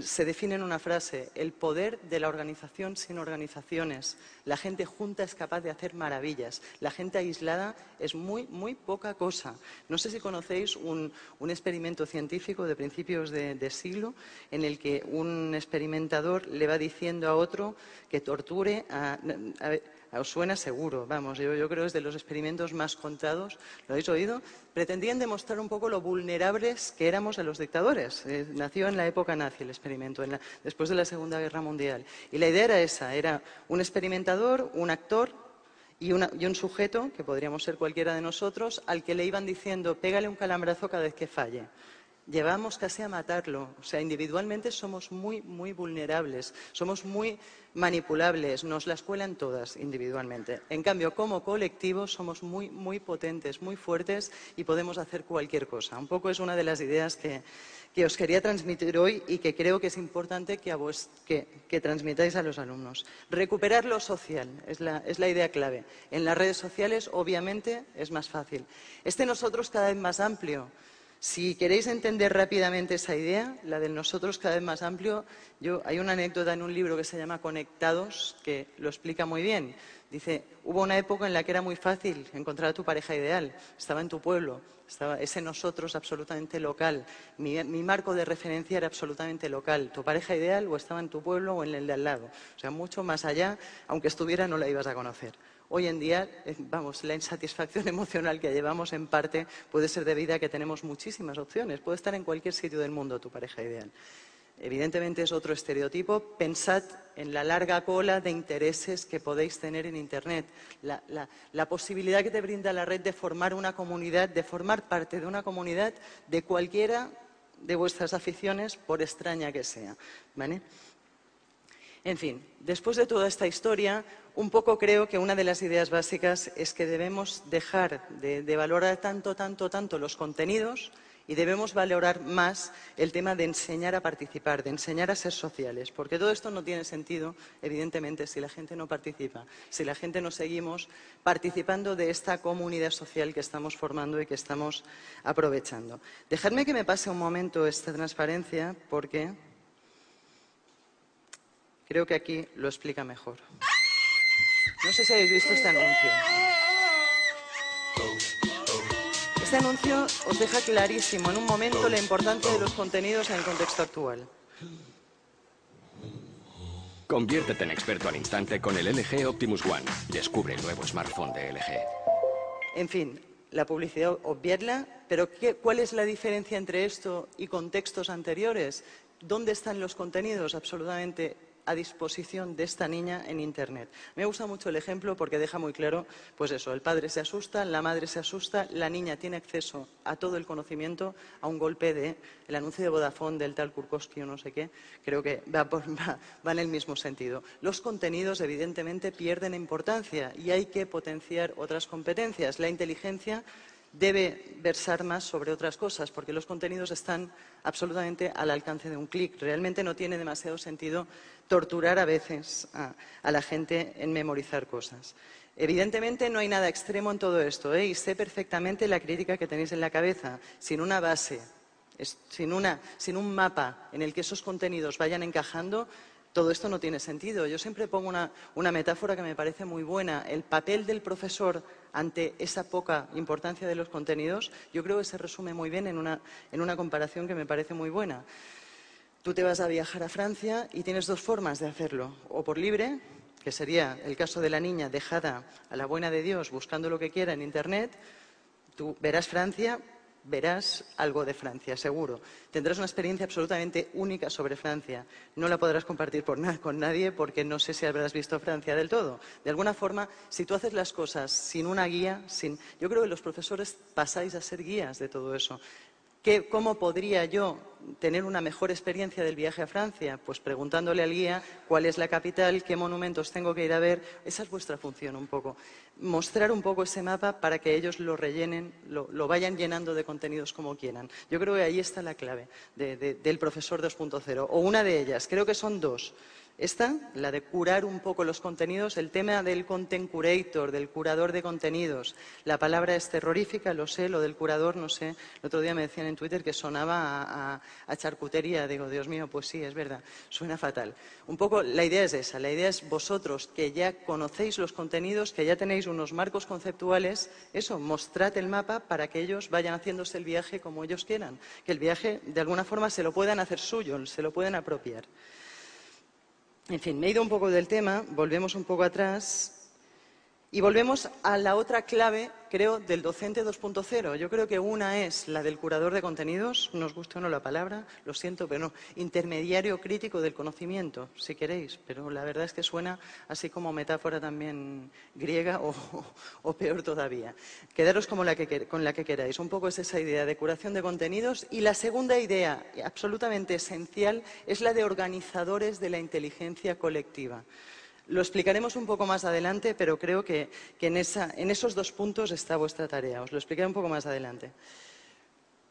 Se define en una frase, el poder de la organización sin organizaciones. La gente junta es capaz de hacer maravillas. La gente aislada es muy, muy poca cosa. No sé si conocéis un, experimento científico de principios de, siglo en el que un experimentador le va diciendo a otro que torture a os suena seguro, vamos, yo, creo que es de los experimentos más contados, ¿lo habéis oído? Pretendían demostrar un poco lo vulnerables que éramos a los dictadores. Eh, nació en la época nazi el experimento, después de la Segunda Guerra Mundial. Y la idea era esa, era un experimentador, un actor y, y, un sujeto, que podríamos ser cualquiera de nosotros, al que le iban diciendo, pégale un calambrazo cada vez que falle llevamos casi a matarlo. O sea, individualmente somos muy, muy vulnerables, somos muy manipulables, nos las cuelan todas individualmente. En cambio, como colectivo somos muy, muy potentes, muy fuertes y podemos hacer cualquier cosa. Un poco es una de las ideas que, os quería transmitir hoy y que creo que es importante que, a vos, que, transmitáis a los alumnos. Recuperar lo social es la, es la idea clave. En las redes sociales, obviamente, es más fácil. Este nosotros cada vez más amplio si queréis entender rápidamente esa idea, la de nosotros cada vez más amplio, hay una anécdota en un libro que se llama Conectados que lo explica muy bien. Dice, hubo una época en la que era muy fácil encontrar a tu pareja ideal, estaba en tu pueblo, estaba ese nosotros absolutamente local, mi, mi, marco de referencia era absolutamente local, tu pareja ideal o estaba en tu pueblo o en el de al lado, o sea, mucho más allá, aunque estuviera no la ibas a conocer. Hoy en día, vamos, la insatisfacción emocional que llevamos en parte puede ser debida a que tenemos muchísimas opciones. Puede estar en cualquier sitio del mundo tu pareja ideal. Evidentemente es otro estereotipo. Pensad en la larga cola de intereses que podéis tener en Internet, la, la, posibilidad que te brinda la red de formar una comunidad, de formar parte de una comunidad de cualquiera de vuestras aficiones, por extraña que sea. En fin, después de toda esta historia, un poco creo que una de las ideas básicas es que debemos dejar de, valorar tanto, tanto, tanto los contenidos y debemos valorar más el tema de enseñar a participar, de enseñar a ser sociales, porque todo esto no tiene sentido, evidentemente, si la gente no participa, si la gente no seguimos participando de esta comunidad social que estamos formando y que estamos aprovechando. Dejadme que me pase un momento esta transparencia, porque creo que aquí lo explica mejor. No sé si habéis visto este anuncio. Este anuncio os deja clarísimo en un momento la importancia de los contenidos en el contexto actual. Conviértete en experto al instante con el LG Optimus One. Descubre el nuevo smartphone de LG. En fin, la publicidad obviarla, pero ¿cuál es la diferencia entre esto y contextos anteriores? ¿Dónde están los contenidos? Absolutamente a disposición de esta niña en Internet. Me gusta mucho el ejemplo porque deja muy claro, pues eso, el padre se asusta, la madre se asusta, la niña tiene acceso a todo el conocimiento a un golpe de el anuncio de Vodafone del tal Kurkowski o no sé qué, creo que va, va en el mismo sentido. Los contenidos, evidentemente, pierden importancia y hay que potenciar otras competencias. La inteligencia debe versar más sobre otras cosas, porque los contenidos están absolutamente al alcance de un clic. Realmente no tiene demasiado sentido torturar a veces a, la gente en memorizar cosas. Evidentemente no hay nada extremo en todo esto, ¿eh? y sé perfectamente la crítica que tenéis en la cabeza. Sin una base, sin, un mapa en el que esos contenidos vayan encajando, todo esto no tiene sentido. Yo siempre pongo una, metáfora que me parece muy buena. El papel del profesor ante esa poca importancia de los contenidos, yo creo que se resume muy bien en una comparación que me parece muy buena. Tú te vas a viajar a Francia y tienes dos formas de hacerlo. O por libre, que sería el caso de la niña dejada a la buena de Dios buscando lo que quiera en Internet. Tú verás Francia verás algo de Francia, seguro. Tendrás una experiencia absolutamente única sobre Francia. No la podrás compartir por nada con nadie porque no sé si habrás visto Francia del todo. De alguna forma, si tú haces las cosas sin una guía, sin... yo creo que los profesores pasáis a ser guías de todo eso. ¿Cómo podría yo tener una mejor experiencia del viaje a Francia? Pues preguntándole al guía cuál es la capital, qué monumentos tengo que ir a ver. Esa es vuestra función un poco. Mostrar un poco ese mapa para que ellos lo rellenen, lo, vayan llenando de contenidos como quieran. Yo creo que ahí está la clave del profesor 2.0, o una de ellas. Creo que son dos. Esta, la de curar un poco los contenidos, el tema del content curator, del curador de contenidos. La palabra es terrorífica, lo sé, lo del curador, no sé. El otro día me decían en Twitter que sonaba a, charcutería. Digo, Dios mío, pues sí, es verdad, suena fatal. Un poco la idea es esa, la idea es vosotros que ya conocéis los contenidos, que ya tenéis unos marcos conceptuales, eso, mostrad el mapa para que ellos vayan haciéndose el viaje como ellos quieran. Que el viaje, de alguna forma, se lo puedan hacer suyo, se lo pueden apropiar. En fin, me he ido un poco del tema, volvemos un poco atrás y volvemos a la otra clave, creo, del docente 2.0. Yo creo que una es la del curador de contenidos, nos gusta o no la palabra, lo siento, pero no, intermediario crítico del conocimiento, si queréis, pero la verdad es que suena así como metáfora también griega o, peor todavía. Quedaros como la que, con la que queráis. Un poco es esa idea de curación de contenidos. Y la segunda idea, absolutamente esencial, es la de organizadores de la inteligencia colectiva. Lo explicaremos un poco más adelante, pero creo que, en, esos dos puntos está vuestra tarea. Os lo explicaré un poco más adelante.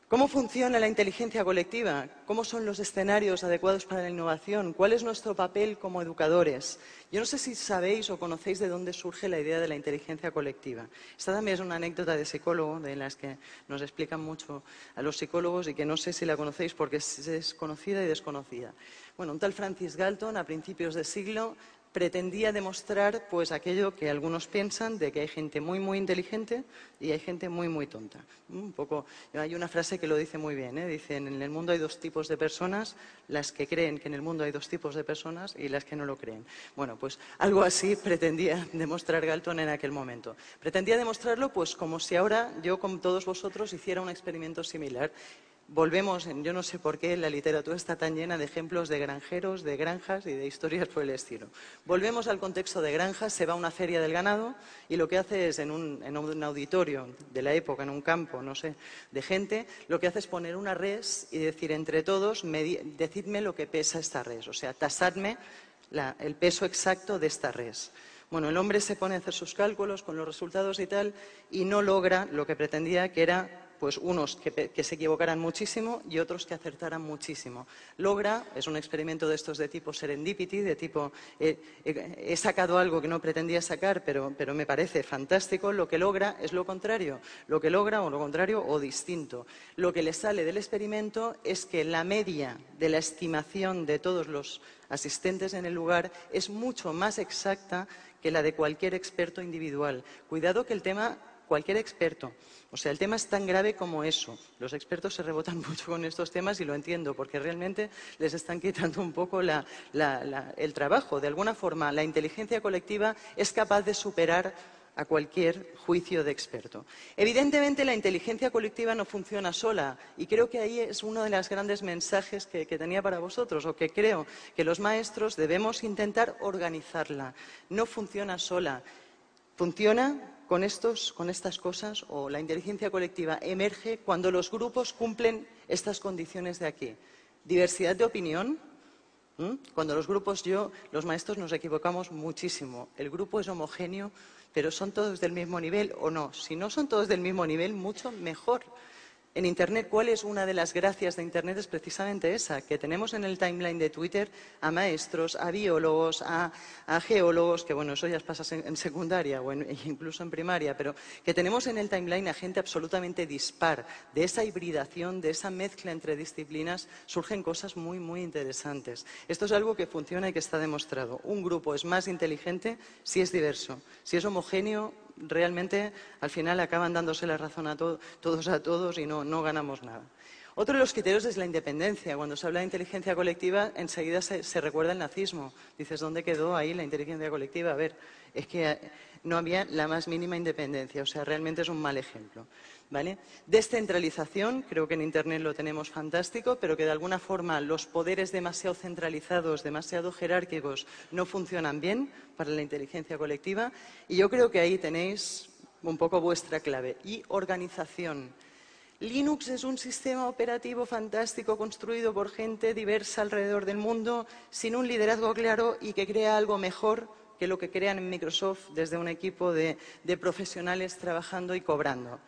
¿Cómo funciona la inteligencia colectiva? ¿Cómo son los escenarios adecuados para la innovación? ¿Cuál es nuestro papel como educadores? Yo no sé si sabéis o conocéis de dónde surge la idea de la inteligencia colectiva. Esta también es una anécdota de psicólogo, de las que nos explican mucho a los psicólogos y que no sé si la conocéis porque es conocida y desconocida. Bueno, un tal Francis Galton, a principios de siglo, pretendía demostrar pues aquello que algunos piensan de que hay gente muy muy inteligente y hay gente muy muy tonta. Un poco hay una frase que lo dice muy bien, ¿eh? dice en el mundo hay dos tipos de personas, las que creen que en el mundo hay dos tipos de personas y las que no lo creen. Bueno, pues algo así pretendía demostrar Galton en aquel momento. Pretendía demostrarlo pues como si ahora yo con todos vosotros hiciera un experimento similar volvemos, yo no sé por qué la literatura está tan llena de ejemplos de granjeros, de granjas y de historias por el estilo. Volvemos al contexto de granjas, se va a una feria del ganado y lo que hace es en un, en un auditorio de la época, en un campo, no sé, de gente, lo que hace es poner una res y decir entre todos, decidme lo que pesa esta res, o sea, tasadme el peso exacto de esta res. Bueno, el hombre se pone a hacer sus cálculos con los resultados y tal y no logra lo que pretendía, que era pues unos que, se equivocaran muchísimo y otros que acertaran muchísimo. Logra, es un experimento de estos de tipo serendipity, de tipo eh, eh, he sacado algo que no pretendía sacar, pero, pero me parece fantástico, lo que logra es lo contrario, lo que logra o lo contrario o distinto. Lo que le sale del experimento es que la media de la estimación de todos los asistentes en el lugar es mucho más exacta que la de cualquier experto individual. Cuidado que el tema cualquier experto. O sea, el tema es tan grave como eso. Los expertos se rebotan mucho con estos temas y lo entiendo, porque realmente les están quitando un poco el trabajo. De alguna forma, la inteligencia colectiva es capaz de superar a cualquier juicio de experto. Evidentemente, la inteligencia colectiva no funciona sola y creo que ahí es uno de los grandes mensajes que, tenía para vosotros o que creo que los maestros debemos intentar organizarla. No funciona sola. Funciona con, estas cosas o la inteligencia colectiva emerge cuando los grupos cumplen estas condiciones de aquí. Diversidad de opinión. Cuando los grupos, yo, los maestros nos equivocamos muchísimo. El grupo es homogéneo, pero son todos del mismo nivel o no. Si no son todos del mismo nivel, mucho mejor. En Internet, ¿cuál es una de las gracias de Internet? Es precisamente esa, que tenemos en el timeline de Twitter a maestros, a biólogos, a, geólogos, que bueno, eso ya pasa en, secundaria o incluso en primaria, pero que tenemos en el timeline a gente absolutamente dispar. De esa hibridación, de esa mezcla entre disciplinas, surgen cosas muy, muy interesantes. Esto es algo que funciona y que está demostrado. Un grupo es más inteligente si es diverso. Si es homogéneo, realmente al final acaban dándose la razón a todos a todos y no, ganamos nada. Otro de los criterios es la independencia. Cuando se habla de inteligencia colectiva, enseguida se, se, recuerda el nazismo. Dices, ¿dónde quedó ahí la inteligencia colectiva? A ver, es que no había la más mínima independencia. O sea, realmente es un mal ejemplo. Descentralización, creo que en Internet lo tenemos fantástico, pero que de alguna forma los poderes demasiado centralizados, demasiado jerárquicos, no funcionan bien para la inteligencia colectiva. Y yo creo que ahí tenéis un poco vuestra clave. Y organización. Linux es un sistema operativo fantástico construido por gente diversa alrededor del mundo, sin un liderazgo claro y que crea algo mejor que lo que crean en Microsoft desde un equipo de profesionales trabajando y cobrando.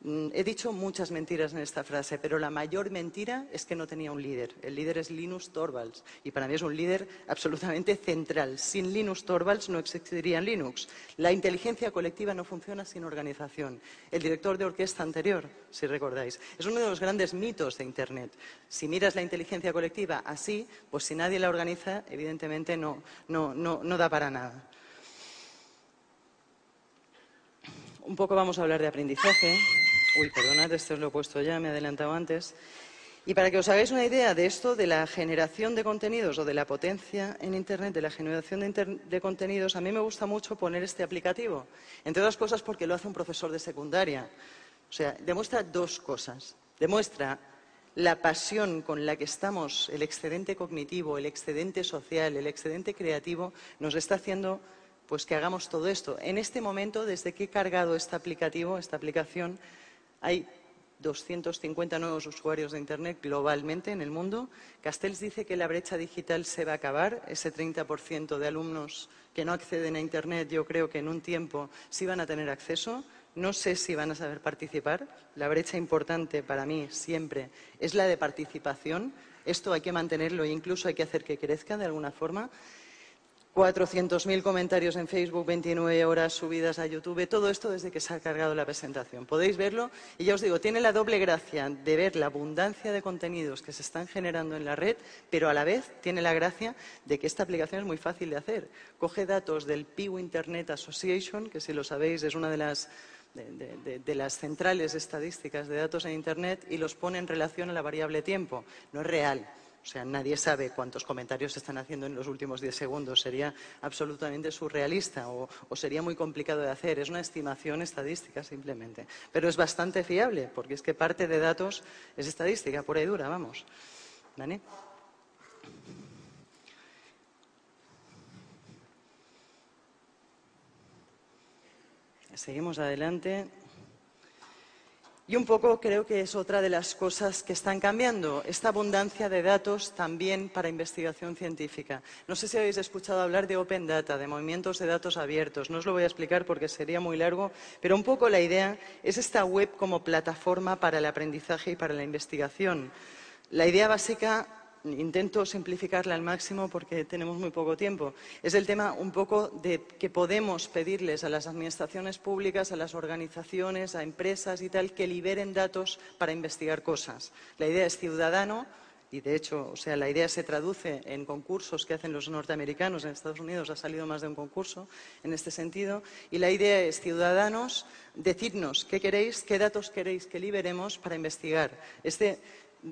Mm, he dicho muchas mentiras en esta frase, pero la mayor mentira es que no tenía un líder. El líder es Linus Torvalds y para mí es un líder absolutamente central. Sin Linus Torvalds no existiría Linux. La inteligencia colectiva no funciona sin organización. El director de orquesta anterior, si recordáis, es uno de los grandes mitos de Internet. Si miras la inteligencia colectiva así, pues si nadie la organiza, evidentemente no, no da para nada. Un poco vamos a hablar de aprendizaje. Uy, perdonad, esto os lo he puesto ya, me he adelantado antes. Y para que os hagáis una idea de esto, de la generación de contenidos o de la potencia en Internet, de la generación de, contenidos, a mí me gusta mucho poner este aplicativo. Entre otras cosas porque lo hace un profesor de secundaria. O sea, demuestra dos cosas. Demuestra la pasión con la que estamos, el excedente cognitivo, el excedente social, el excedente creativo, nos está haciendo pues que hagamos todo esto. En este momento, desde que he cargado este aplicativo, esta aplicación, hay 250 nuevos usuarios de Internet globalmente en el mundo. Castells dice que la brecha digital se va a acabar. Ese 30% de alumnos que no acceden a Internet, yo creo que en un tiempo sí van a tener acceso. No sé si van a saber participar. La brecha importante para mí siempre es la de participación. Esto hay que mantenerlo e incluso hay que hacer que crezca de alguna forma. 400.000 comentarios en Facebook, 29 horas subidas a YouTube, todo esto desde que se ha cargado la presentación. Podéis verlo y ya os digo, tiene la doble gracia de ver la abundancia de contenidos que se están generando en la red, pero a la vez tiene la gracia de que esta aplicación es muy fácil de hacer. Coge datos del Pew Internet Association, que si lo sabéis es una de las de, las centrales estadísticas de datos en Internet y los pone en relación a la variable tiempo. No es real. O sea, nadie sabe cuántos comentarios se están haciendo en los últimos 10 segundos. Sería absolutamente surrealista o, sería muy complicado de hacer. Es una estimación estadística simplemente. Pero es bastante fiable, porque es que parte de datos es estadística, pura y dura, vamos. ¿Vale? Seguimos adelante. Y un poco creo que es otra de las cosas que están cambiando, esta abundancia de datos también para investigación científica. No sé si habéis escuchado hablar de Open Data, de movimientos de datos abiertos. No os lo voy a explicar porque sería muy largo, pero un poco la idea es esta web como plataforma para el aprendizaje y para la investigación. La idea básica intento simplificarla al máximo porque tenemos muy poco tiempo. Es el tema un poco de que podemos pedirles a las administraciones públicas, a las organizaciones, a empresas y tal, que liberen datos para investigar cosas. La idea es ciudadano, y de hecho, o sea, la idea se traduce en concursos que hacen los norteamericanos. En Estados Unidos ha salido más de un concurso en este sentido. Y la idea es, ciudadanos, decidnos qué queréis, qué datos queréis que liberemos para investigar. Este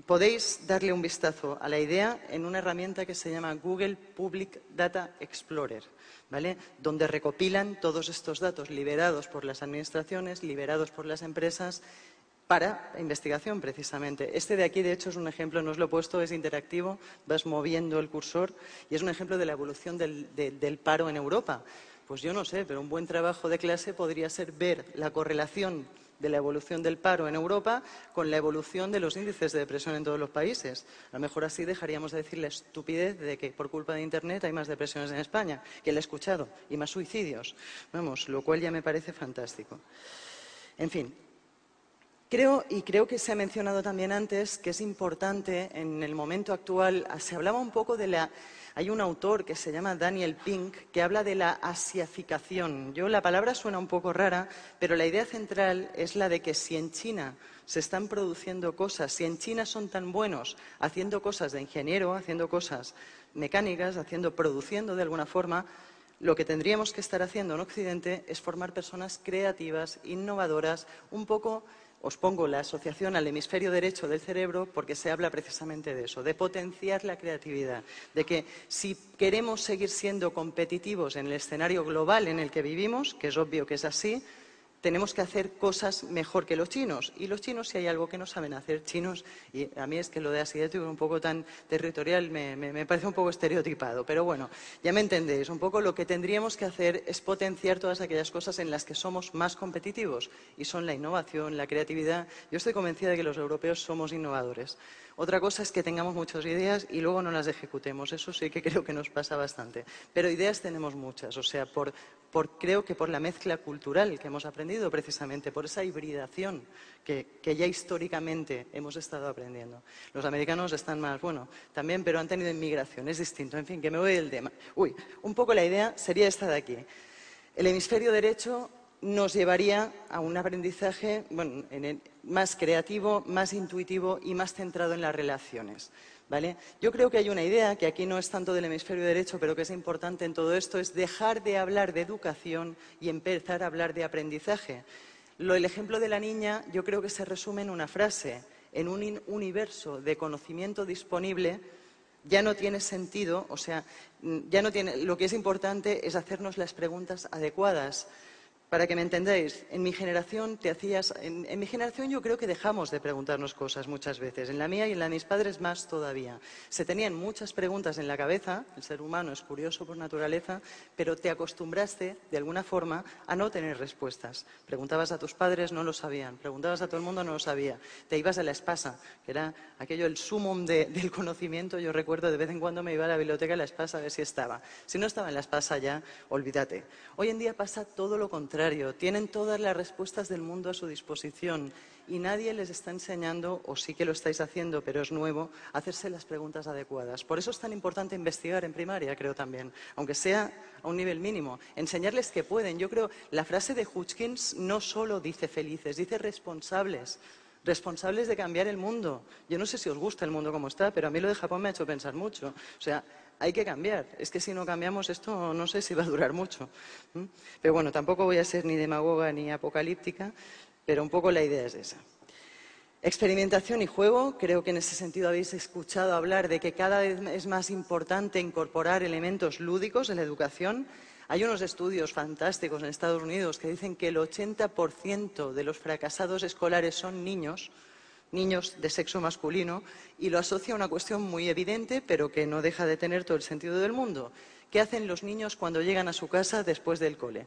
podéis darle un vistazo a la idea en una herramienta que se llama Google Public Data Explorer, ¿vale? donde recopilan todos estos datos liberados por las administraciones, liberados por las empresas para investigación precisamente. Este de aquí, de hecho, es un ejemplo, no os lo he puesto, es interactivo, vas moviendo el cursor y es un ejemplo de la evolución del, del paro en Europa. Pues yo no sé, pero un buen trabajo de clase podría ser ver la correlación de la evolución del paro en Europa con la evolución de los índices de depresión en todos los países. A lo mejor así dejaríamos de decir la estupidez de que por culpa de Internet hay más depresiones en España, que le he escuchado, y más suicidios. Vamos, lo cual ya me parece fantástico. En fin, Creo, y creo que se ha mencionado también antes, que es importante en el momento actual, se hablaba un poco de la hay un autor que se llama Daniel Pink que habla de la asiaficación. Yo la palabra suena un poco rara, pero la idea central es la de que si en China se están produciendo cosas, si en China son tan buenos haciendo cosas de ingeniero, haciendo cosas mecánicas, haciendo, produciendo de alguna forma, lo que tendríamos que estar haciendo en Occidente es formar personas creativas, innovadoras, un poco os pongo la asociación al hemisferio derecho del cerebro porque se habla precisamente de eso, de potenciar la creatividad, de que si queremos seguir siendo competitivos en el escenario global en el que vivimos, que es obvio que es así, tenemos que hacer cosas mejor que los chinos. Y los chinos, si hay algo que no saben hacer, chinos, y a mí es que lo de asiático un poco tan territorial, me, parece un poco estereotipado. Pero bueno, ya me entendéis, un poco lo que tendríamos que hacer es potenciar todas aquellas cosas en las que somos más competitivos, y son la innovación, la creatividad. Yo estoy convencida de que los europeos somos innovadores. Otra cosa es que tengamos muchas ideas y luego no las ejecutemos. Eso sí que creo que nos pasa bastante. Pero ideas tenemos muchas. O sea, por, creo que por la mezcla cultural que hemos aprendido precisamente, por esa hibridación que, ya históricamente hemos estado aprendiendo. Los americanos están más, bueno, también, pero han tenido inmigración. Es distinto. En fin, que me voy del tema. Uy, un poco la idea sería esta de aquí. El hemisferio derecho nos llevaría a un aprendizaje más creativo, más intuitivo y más centrado en las relaciones. Yo creo que hay una idea que aquí no es tanto del hemisferio derecho, pero que es importante en todo esto, es dejar de hablar de educación y empezar a hablar de aprendizaje. el ejemplo de la niña yo creo que se resume en una frase. En un universo de conocimiento disponible, ya no tiene sentido, o sea, ya no tiene, lo que es importante es hacernos las preguntas adecuadas. Para que me entendáis, en mi generación te hacías, en, mi generación yo creo que dejamos de preguntarnos cosas muchas veces, en la mía y en la de mis padres más todavía. Se tenían muchas preguntas en la cabeza, el ser humano es curioso por naturaleza, pero te acostumbraste de alguna forma a no tener respuestas. Preguntabas a tus padres, no lo sabían, preguntabas a todo el mundo, no lo sabía. Te ibas a la espasa, que era aquello el sumum del conocimiento. Yo recuerdo de vez en cuando me iba a la biblioteca a la espasa a ver si estaba. Si no estaba en la espasa ya, olvídate. Hoy en día pasa todo lo contrario tienen todas las respuestas del mundo a su disposición y nadie les está enseñando, o sí que lo estáis haciendo, pero es nuevo, hacerse las preguntas adecuadas. Por eso es tan importante investigar en primaria, creo también, aunque sea a un nivel mínimo. Enseñarles que pueden. Yo creo, la frase de Hutchkins no solo dice felices, dice responsables responsables de cambiar el mundo. Yo no sé si os gusta el mundo como está, pero a mí lo de Japón me ha hecho pensar mucho. O sea, hay que cambiar. Es que si no cambiamos esto, no sé si va a durar mucho. Pero bueno, tampoco voy a ser ni demagoga ni apocalíptica, pero un poco la idea es esa. Experimentación y juego. Creo que en ese sentido habéis escuchado hablar de que cada vez es más importante incorporar elementos lúdicos en la educación. Hay unos estudios fantásticos en Estados Unidos que dicen que el 80% de los fracasados escolares son niños, niños de sexo masculino, y lo asocia a una cuestión muy evidente, pero que no deja de tener todo el sentido del mundo. ¿Qué hacen los niños cuando llegan a su casa después del cole?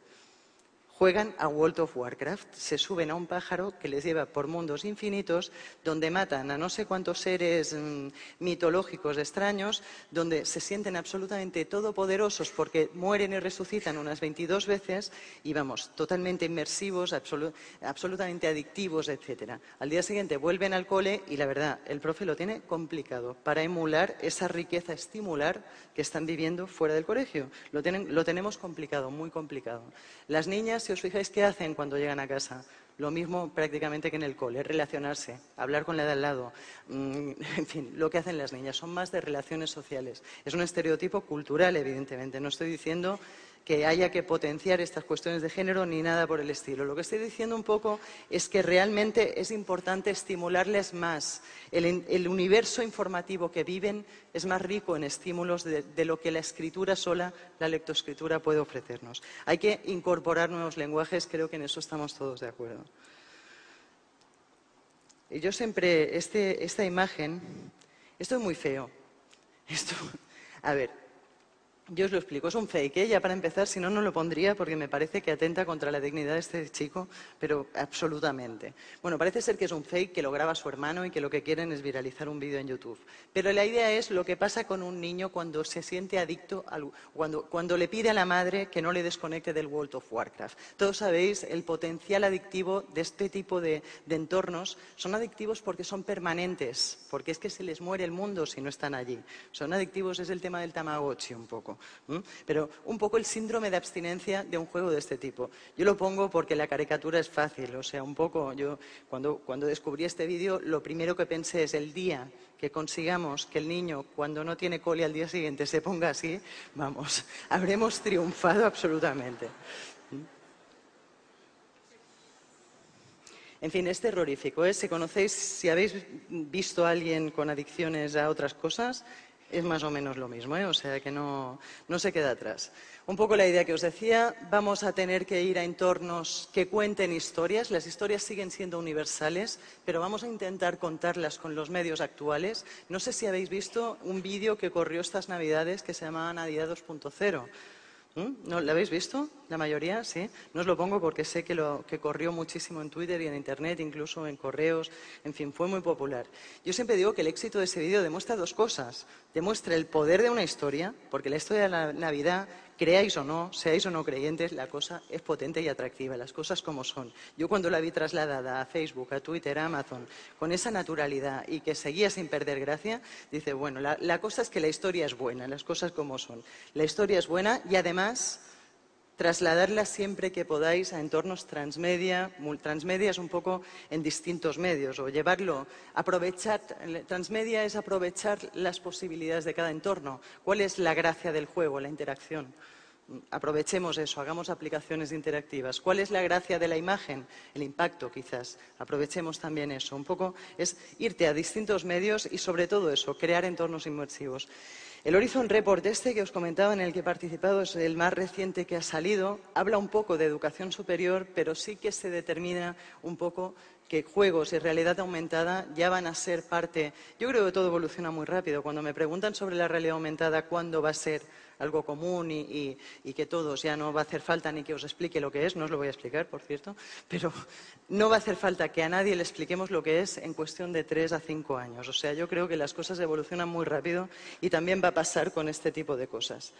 Juegan a World of Warcraft, se suben a un pájaro que les lleva por mundos infinitos, donde matan a no sé cuántos seres mm, mitológicos extraños, donde se sienten absolutamente todopoderosos porque mueren y resucitan unas 22 veces y vamos, totalmente inmersivos, absolutamente adictivos, etc. Al día siguiente vuelven al cole y la verdad, el profe lo tiene complicado para emular esa riqueza estimular que están viviendo fuera del colegio. Lo, lo tenemos complicado, muy complicado. Las niñas si os fijáis, ¿qué hacen cuando llegan a casa? Lo mismo prácticamente que en el cole, relacionarse, hablar con la de al lado, mm, en fin, lo que hacen las niñas, son más de relaciones sociales. Es un estereotipo cultural, evidentemente. No estoy diciendo que haya que potenciar estas cuestiones de género ni nada por el estilo. Lo que estoy diciendo un poco es que realmente es importante estimularles más. El, universo informativo que viven es más rico en estímulos de, lo que la escritura sola, la lectoescritura, puede ofrecernos. Hay que incorporar nuevos lenguajes, creo que en eso estamos todos de acuerdo. Y yo siempre, este, esta imagen, esto es muy feo. Esto, a ver, yo os lo explico, es un fake, ¿eh? ya para empezar, si no, no lo pondría porque me parece que atenta contra la dignidad de este chico, pero absolutamente. Bueno, parece ser que es un fake que lo graba su hermano y que lo que quieren es viralizar un vídeo en YouTube. Pero la idea es lo que pasa con un niño cuando se siente adicto, cuando, le pide a la madre que no le desconecte del World of Warcraft. Todos sabéis el potencial adictivo de este tipo de, entornos. Son adictivos porque son permanentes, porque es que se les muere el mundo si no están allí. Son adictivos, es el tema del Tamagotchi un poco. Pero un poco el síndrome de abstinencia de un juego de este tipo. Yo lo pongo porque la caricatura es fácil, o sea, un poco, yo cuando, cuando descubrí este vídeo, lo primero que pensé es el día que consigamos que el niño, cuando no tiene cole al día siguiente, se ponga así, vamos, habremos triunfado absolutamente. En fin, es terrorífico. ¿eh? Si conocéis, si habéis visto a alguien con adicciones a otras cosas, es más o menos lo mismo, ¿eh? o sea que no, no, se queda atrás. Un poco la idea que os decía, vamos a tener que ir a entornos que cuenten historias. Las historias siguen siendo universales, pero vamos a intentar contarlas con los medios actuales. No sé si habéis visto un vídeo que corrió estas Navidades que se llamaba Navidad 2.0 ¿Mm? ¿No, ¿La habéis visto? La mayoría, sí. No os lo pongo porque sé que, lo, que corrió muchísimo en Twitter y en Internet, incluso en correos. En fin, fue muy popular. Yo siempre digo que el éxito de ese vídeo demuestra dos cosas. Demuestra el poder de una historia, porque la historia de la Navidad creáis o no, seáis o no creyentes, la cosa es potente y atractiva, las cosas como son. Yo cuando la vi trasladada a Facebook, a Twitter, a Amazon, con esa naturalidad y que seguía sin perder gracia, dice, bueno, la, la cosa es que la historia es buena, las cosas como son. La historia es buena y además trasladarla siempre que podáis a entornos transmedia, transmedia es un poco en distintos medios, o llevarlo, aprovechar, transmedia es aprovechar las posibilidades de cada entorno. ¿Cuál es la gracia del juego, la interacción? Aprovechemos eso, hagamos aplicaciones interactivas. ¿Cuál es la gracia de la imagen? El impacto, quizás. Aprovechemos también eso. Un poco es irte a distintos medios y, sobre todo eso, crear entornos inmersivos. El Horizon Report este que os comentaba, en el que he participado, es el más reciente que ha salido. Habla un poco de educación superior, pero sí que se determina un poco que juegos y realidad aumentada ya van a ser parte. Yo creo que todo evoluciona muy rápido. Cuando me preguntan sobre la realidad aumentada, ¿cuándo va a ser algo común y, que todos ya no va a hacer falta ni que os explique lo que es, no os lo voy a explicar, por cierto, pero no va a hacer falta que a nadie le expliquemos lo que es en cuestión de tres a cinco años. O sea, yo creo que las cosas evolucionan muy rápido y también va a pasar con este tipo de cosas.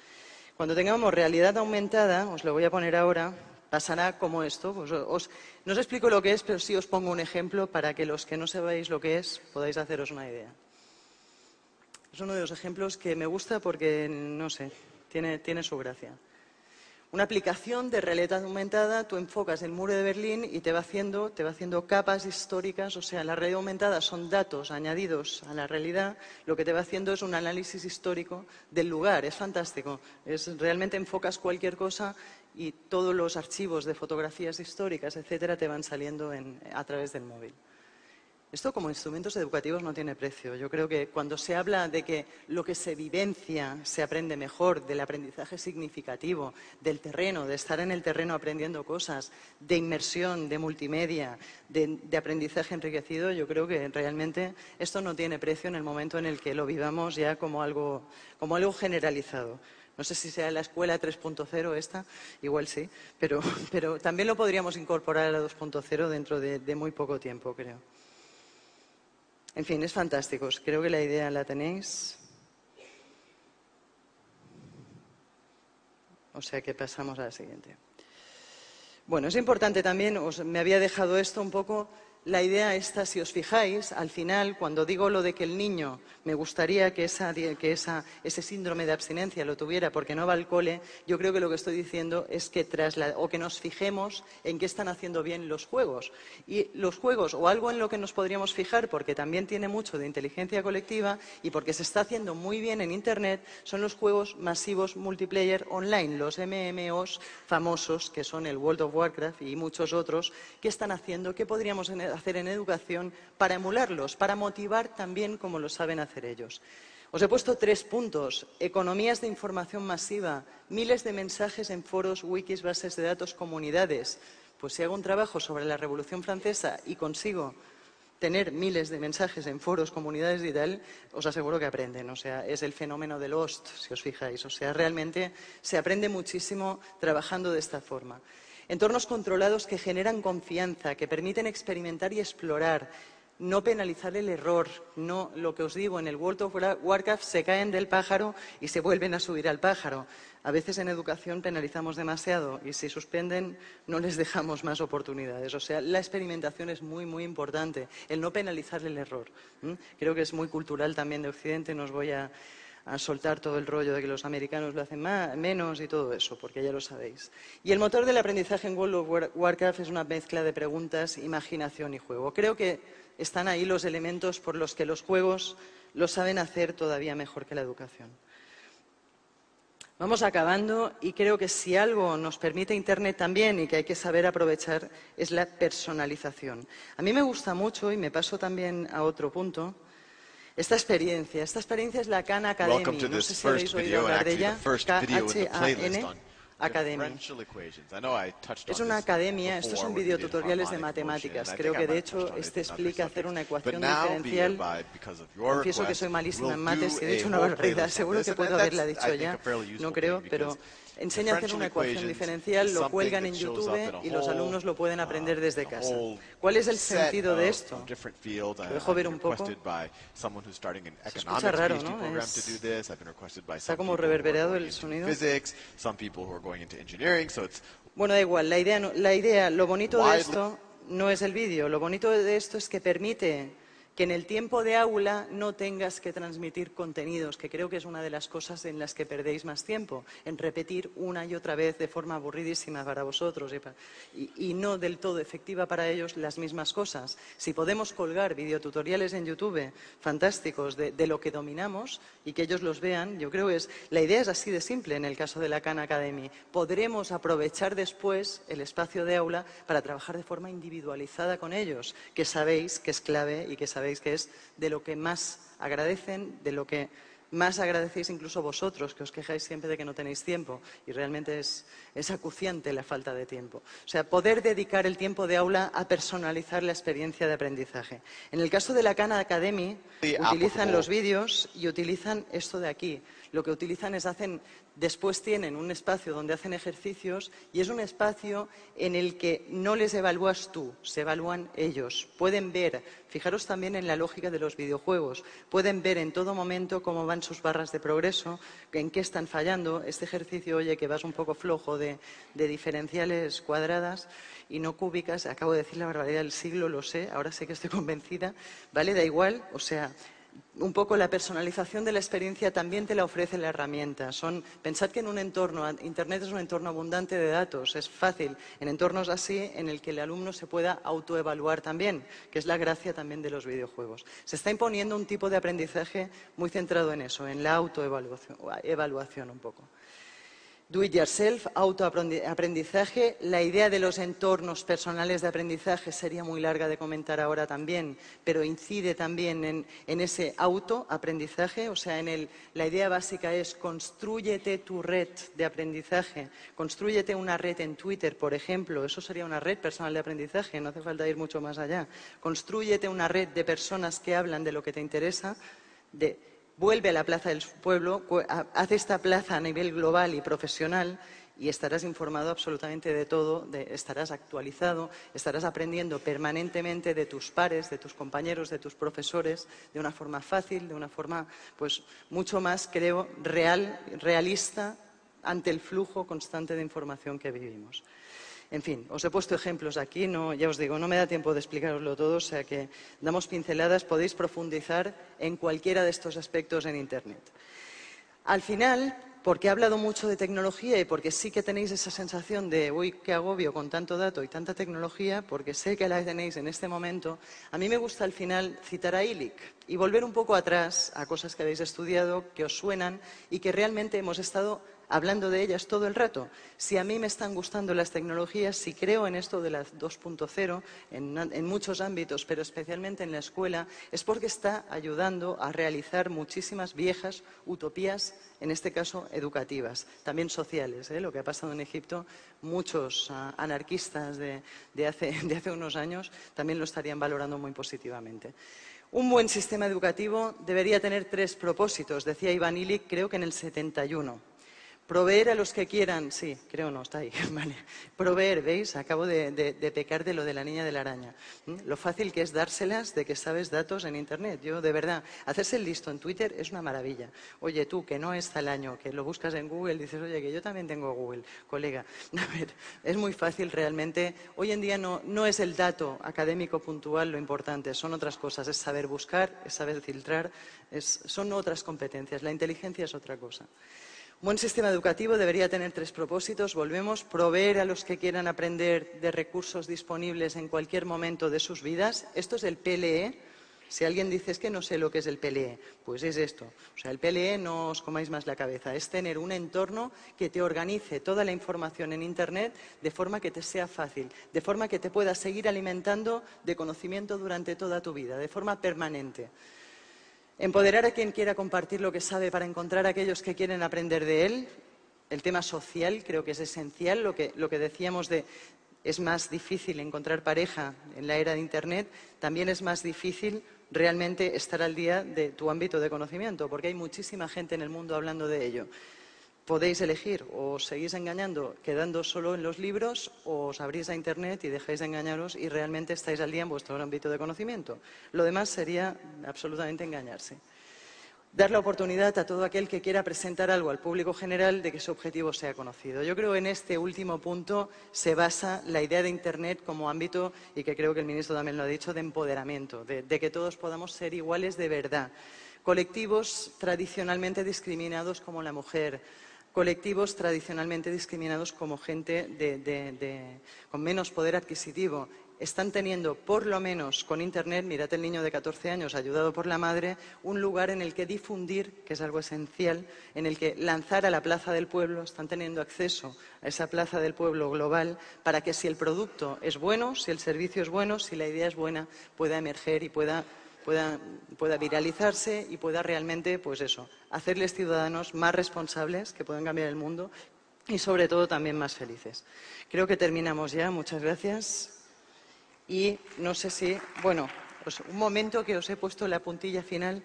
Cuando tengamos realidad aumentada, os lo voy a poner ahora, pasará como esto. Os, no os explico lo que es, pero sí os pongo un ejemplo para que los que no sabéis lo que es podáis haceros una idea. Es uno de los ejemplos que me gusta porque, no sé, tiene, su gracia. Una aplicación de realidad aumentada, tú enfocas el muro de Berlín y te va haciendo, te va haciendo capas históricas, o sea, la realidad aumentada son datos añadidos a la realidad, lo que te va haciendo es un análisis histórico del lugar, es fantástico. Es, realmente enfocas cualquier cosa y todos los archivos de fotografías históricas, etcétera, te van saliendo a través del móvil. Esto como instrumentos educativos no tiene precio. Yo creo que cuando se habla de que lo que se vivencia se aprende mejor, del aprendizaje significativo, del terreno, de estar en el terreno aprendiendo cosas, de inmersión, de multimedia, de, aprendizaje enriquecido, yo creo que realmente esto no tiene precio en el momento en el que lo vivamos ya como algo, como algo generalizado. No sé si sea la escuela 3.0 esta, igual sí, pero, pero, también lo podríamos incorporar a la 2.0 dentro de muy poco tiempo, creo. En fin, es fantástico. Creo que la idea la tenéis. O sea que pasamos a la siguiente. Bueno, es importante también, os, me había dejado esto un poco la idea esta, si os fijáis, al final, cuando digo lo de que el niño me gustaría que, ese síndrome de abstinencia lo tuviera porque no va al cole, yo creo que lo que estoy diciendo es que o que nos fijemos en qué están haciendo bien los juegos. Y los juegos, o algo en lo que nos podríamos fijar, porque también tiene mucho de inteligencia colectiva y porque se está haciendo muy bien en Internet, son los juegos masivos multiplayer online, los MMOs famosos, que son el World of Warcraft y muchos otros, que están haciendo, que podríamos hacer en educación para emularlos, para motivar también como lo saben hacer ellos. Os he puesto tres puntos. Economías de información masiva, miles de mensajes en foros, wikis, bases de datos, comunidades. Pues si hago un trabajo sobre la Revolución Francesa y consigo tener miles de mensajes en foros, comunidades y tal, os aseguro que aprenden. O sea, es el fenómeno del host, si os fijáis. O sea, realmente se aprende muchísimo trabajando de esta forma. Entornos controlados que generan confianza, que permiten experimentar y explorar, no penalizar el error, no lo que os digo, en el World of Warcraft se caen del pájaro y se vuelven a subir al pájaro. A veces en educación penalizamos demasiado y si suspenden no les dejamos más oportunidades. O sea, la experimentación es muy, muy importante, el no penalizar el error. Creo que es muy cultural también de Occidente, nos voy a a soltar todo el rollo de que los americanos lo hacen menos y todo eso, porque ya lo sabéis. Y el motor del aprendizaje en World of Warcraft es una mezcla de preguntas, imaginación y juego. Creo que están ahí los elementos por los que los juegos lo saben hacer todavía mejor que la educación. Vamos acabando y creo que si algo nos permite Internet también y que hay que saber aprovechar es la personalización. A mí me gusta mucho y me paso también a otro punto esta experiencia. Esta experiencia es la Khan Academy. No sé si habéis oído hablar de ella. K-H-A-N Academy. Es una academia, estos son videotutoriales de matemáticas. Creo que de hecho este explica hacer una ecuación diferencial. Confieso que soy malísima en mates y de hecho una barbaridad. Seguro que puedo haberla dicho ya, no creo, pero enseña a hacer una ecuación diferencial, lo cuelgan en YouTube y los alumnos lo pueden aprender desde casa. ¿Cuál es el sentido de esto? Lo dejo ver un poco. Se escucha raro, ¿no? Está como reverberado el sonido. Bueno, da igual, la idea, la idea, lo bonito de esto no es el vídeo, lo bonito de esto es que permite que en el tiempo de aula no tengas que transmitir contenidos, que creo que es una de las cosas en las que perdéis más tiempo, en repetir una y otra vez de forma aburridísima para vosotros y, no del todo efectiva para ellos las mismas cosas. Si podemos colgar videotutoriales en YouTube fantásticos de, lo que dominamos y que ellos los vean, yo creo que es, la idea es así de simple en el caso de la Khan Academy. Podremos aprovechar después el espacio de aula para trabajar de forma individualizada con ellos, que sabéis que es clave y que sabéis que es de lo que más agradecen, de lo que más agradecéis incluso vosotros, que os quejáis siempre de que no tenéis tiempo. Y realmente es, es, acuciante la falta de tiempo. O sea, poder dedicar el tiempo de aula a personalizar la experiencia de aprendizaje. En el caso de la Khan Academy, utilizan los vídeos y utilizan esto de aquí. Lo que utilizan es hacen Después tienen un espacio donde hacen ejercicios y es un espacio en el que no les evalúas tú, se evalúan ellos. Pueden ver, fijaros también en la lógica de los videojuegos, pueden ver en todo momento cómo van sus barras de progreso, en qué están fallando. Este ejercicio, oye, que vas un poco flojo de, de diferenciales cuadradas y no cúbicas, acabo de decir la barbaridad del siglo, lo sé, ahora sé que estoy convencida, ¿vale? Da igual, o sea, un poco la personalización de la experiencia también te la ofrece la herramienta. pensad que en un entorno, Internet es un entorno abundante de datos, es fácil, en entornos así en el que el alumno se pueda autoevaluar también, que es la gracia también de los videojuegos. Se está imponiendo un tipo de aprendizaje muy centrado en eso, en la autoevaluación evaluación un poco. Do it yourself, autoaprendizaje. La idea de los entornos personales de aprendizaje sería muy larga de comentar ahora también, pero incide también en, ese autoaprendizaje. O sea, en la idea básica es construyete tu red de aprendizaje, construyete una red en Twitter, por ejemplo. Eso sería una red personal de aprendizaje, no hace falta ir mucho más allá. Construyete una red de personas que hablan de lo que te interesa, de vuelve a la Plaza del Pueblo, haz esta plaza a nivel global y profesional y estarás informado absolutamente de todo, estarás actualizado, estarás aprendiendo permanentemente de tus pares, de tus compañeros, de tus profesores, de una forma fácil, de una forma, pues, mucho más, creo, real, realista ante el flujo constante de información que vivimos. En fin, os he puesto ejemplos aquí, ya os digo, no me da tiempo de explicaroslo todo, o sea que damos pinceladas, podéis profundizar en cualquiera de estos aspectos en Internet. Al final, porque he hablado mucho de tecnología y porque sí que tenéis esa sensación de, uy, qué agobio con tanto dato y tanta tecnología, porque sé que la tenéis en este momento, a mí me gusta al final citar a Illich y volver un poco atrás a cosas que habéis estudiado, que os suenan y que realmente hemos estado hablando de ellas todo el rato. Si a mí me están gustando las tecnologías, si creo en esto de las 2.0 en, muchos ámbitos, pero especialmente en la escuela, es porque está ayudando a realizar muchísimas viejas utopías, en este caso educativas, también sociales. ¿eh? Lo que ha pasado en Egipto, muchos ah, anarquistas de, hace, de hace unos años también lo estarían valorando muy positivamente. Un buen sistema educativo debería tener tres propósitos, decía Iván Illich, creo que en el 71. Proveer a los que quieran, sí, creo no, está ahí. Vale. Proveer, ¿veis? Acabo de, pecar de lo de la niña de la araña. Lo fácil que es dárselas de que sabes datos en Internet. Yo, de verdad, hacerse el listo en Twitter es una maravilla. Oye, tú, que no está el año, que lo buscas en Google, dices, oye, que yo también tengo Google, colega. A ver, es muy fácil realmente. Hoy en día no, no es el dato académico puntual lo importante, son otras cosas. Es saber buscar, es saber filtrar, son otras competencias. La inteligencia es otra cosa. Buen sistema educativo debería tener tres propósitos. Volvemos, proveer a los que quieran aprender de recursos disponibles en cualquier momento de sus vidas. Esto es el PLE. Si alguien dice es que no sé lo que es el PLE, pues es esto. O sea, el PLE no os comáis más la cabeza. Es tener un entorno que te organice toda la información en Internet de forma que te sea fácil, de forma que te puedas seguir alimentando de conocimiento durante toda tu vida, de forma permanente. Empoderar a quien quiera compartir lo que sabe para encontrar a aquellos que quieren aprender de él. El tema social creo que es esencial. Lo que, lo que decíamos de es más difícil encontrar pareja en la era de Internet, también es más difícil realmente estar al día de tu ámbito de conocimiento, porque hay muchísima gente en el mundo hablando de ello podéis elegir o seguís engañando quedando solo en los libros o os abrís a Internet y dejáis de engañaros y realmente estáis al día en vuestro ámbito de conocimiento. Lo demás sería absolutamente engañarse. Dar la oportunidad a todo aquel que quiera presentar algo al público general de que su objetivo sea conocido. Yo creo que en este último punto se basa la idea de Internet como ámbito, y que creo que el ministro también lo ha dicho, de empoderamiento, de, de que todos podamos ser iguales de verdad. Colectivos tradicionalmente discriminados como la mujer, colectivos tradicionalmente discriminados como gente con menos poder adquisitivo. Están teniendo, por lo menos con Internet, mirad el niño de 14 años ayudado por la madre, un lugar en el que difundir, que es algo esencial, en el que lanzar a la plaza del pueblo, están teniendo acceso a esa plaza del pueblo global para que si el producto es bueno, si el servicio es bueno, si la idea es buena, pueda emerger y pueda pueda, viralizarse y pueda realmente, pues eso, hacerles ciudadanos más responsables que puedan cambiar el mundo y sobre todo también más felices. Creo que terminamos ya. Muchas gracias. Y no sé si, bueno, un momento que os he puesto la puntilla final.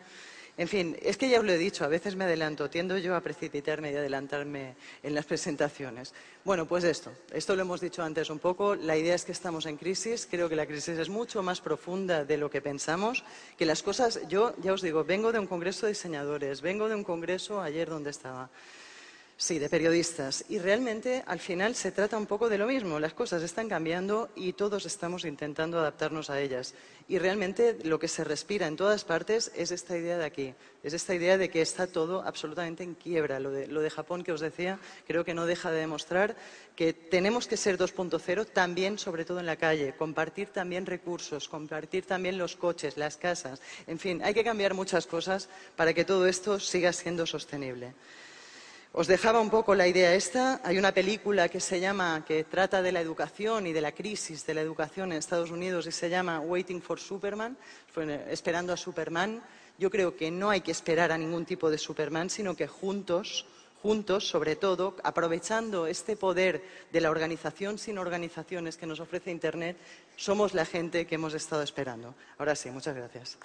En fin, es que ya os lo he dicho, a veces me adelanto, tiendo yo a precipitarme y adelantarme en las presentaciones. Bueno, pues esto, esto lo hemos dicho antes un poco, la idea es que estamos en crisis, creo que la crisis es mucho más profunda de lo que pensamos, que las cosas, yo ya os digo, vengo de un congreso de diseñadores, vengo de un congreso ayer donde estaba. Sí, de periodistas. Y realmente al final se trata un poco de lo mismo. Las cosas están cambiando y todos estamos intentando adaptarnos a ellas. Y realmente lo que se respira en todas partes es esta idea de aquí. Es esta idea de que está todo absolutamente en quiebra. Lo de, lo de Japón que os decía creo que no deja de demostrar que tenemos que ser 2.0 también, sobre todo en la calle. Compartir también recursos, compartir también los coches, las casas. En fin, hay que cambiar muchas cosas para que todo esto siga siendo sostenible. Os dejaba un poco la idea esta. Hay una película que se llama, que trata de la educación y de la crisis de la educación en Estados Unidos y se llama Waiting for Superman, esperando a Superman. Yo creo que no hay que esperar a ningún tipo de Superman, sino que juntos, juntos, sobre todo, aprovechando este poder de la organización sin organizaciones que nos ofrece Internet, somos la gente que hemos estado esperando. Ahora sí, muchas gracias.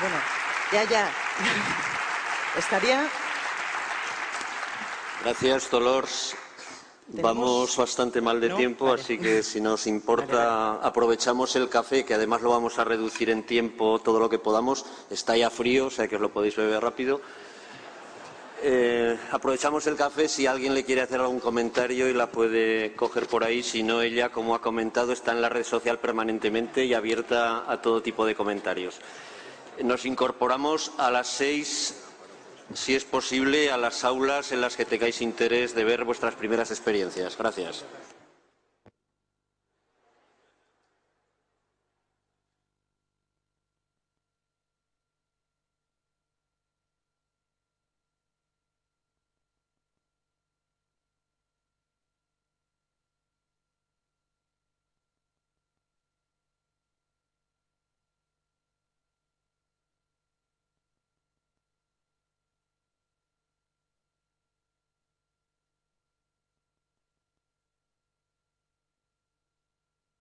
Bueno, ya, ya. Estaría. Gracias, Dolores. Vamos bastante mal de tiempo, así que si nos importa, aprovechamos el café, que además lo vamos a reducir en tiempo todo lo que podamos. Está ya frío, o sea que os lo podéis beber rápido. Eh, aprovechamos el café si alguien le quiere hacer algún comentario y la puede coger por ahí. Si no, ella, como ha comentado, está en la red social permanentemente y abierta a todo tipo de comentarios. Nos incorporamos a las seis, si es posible, a las aulas en las que tengáis interés de ver vuestras primeras experiencias. Gracias.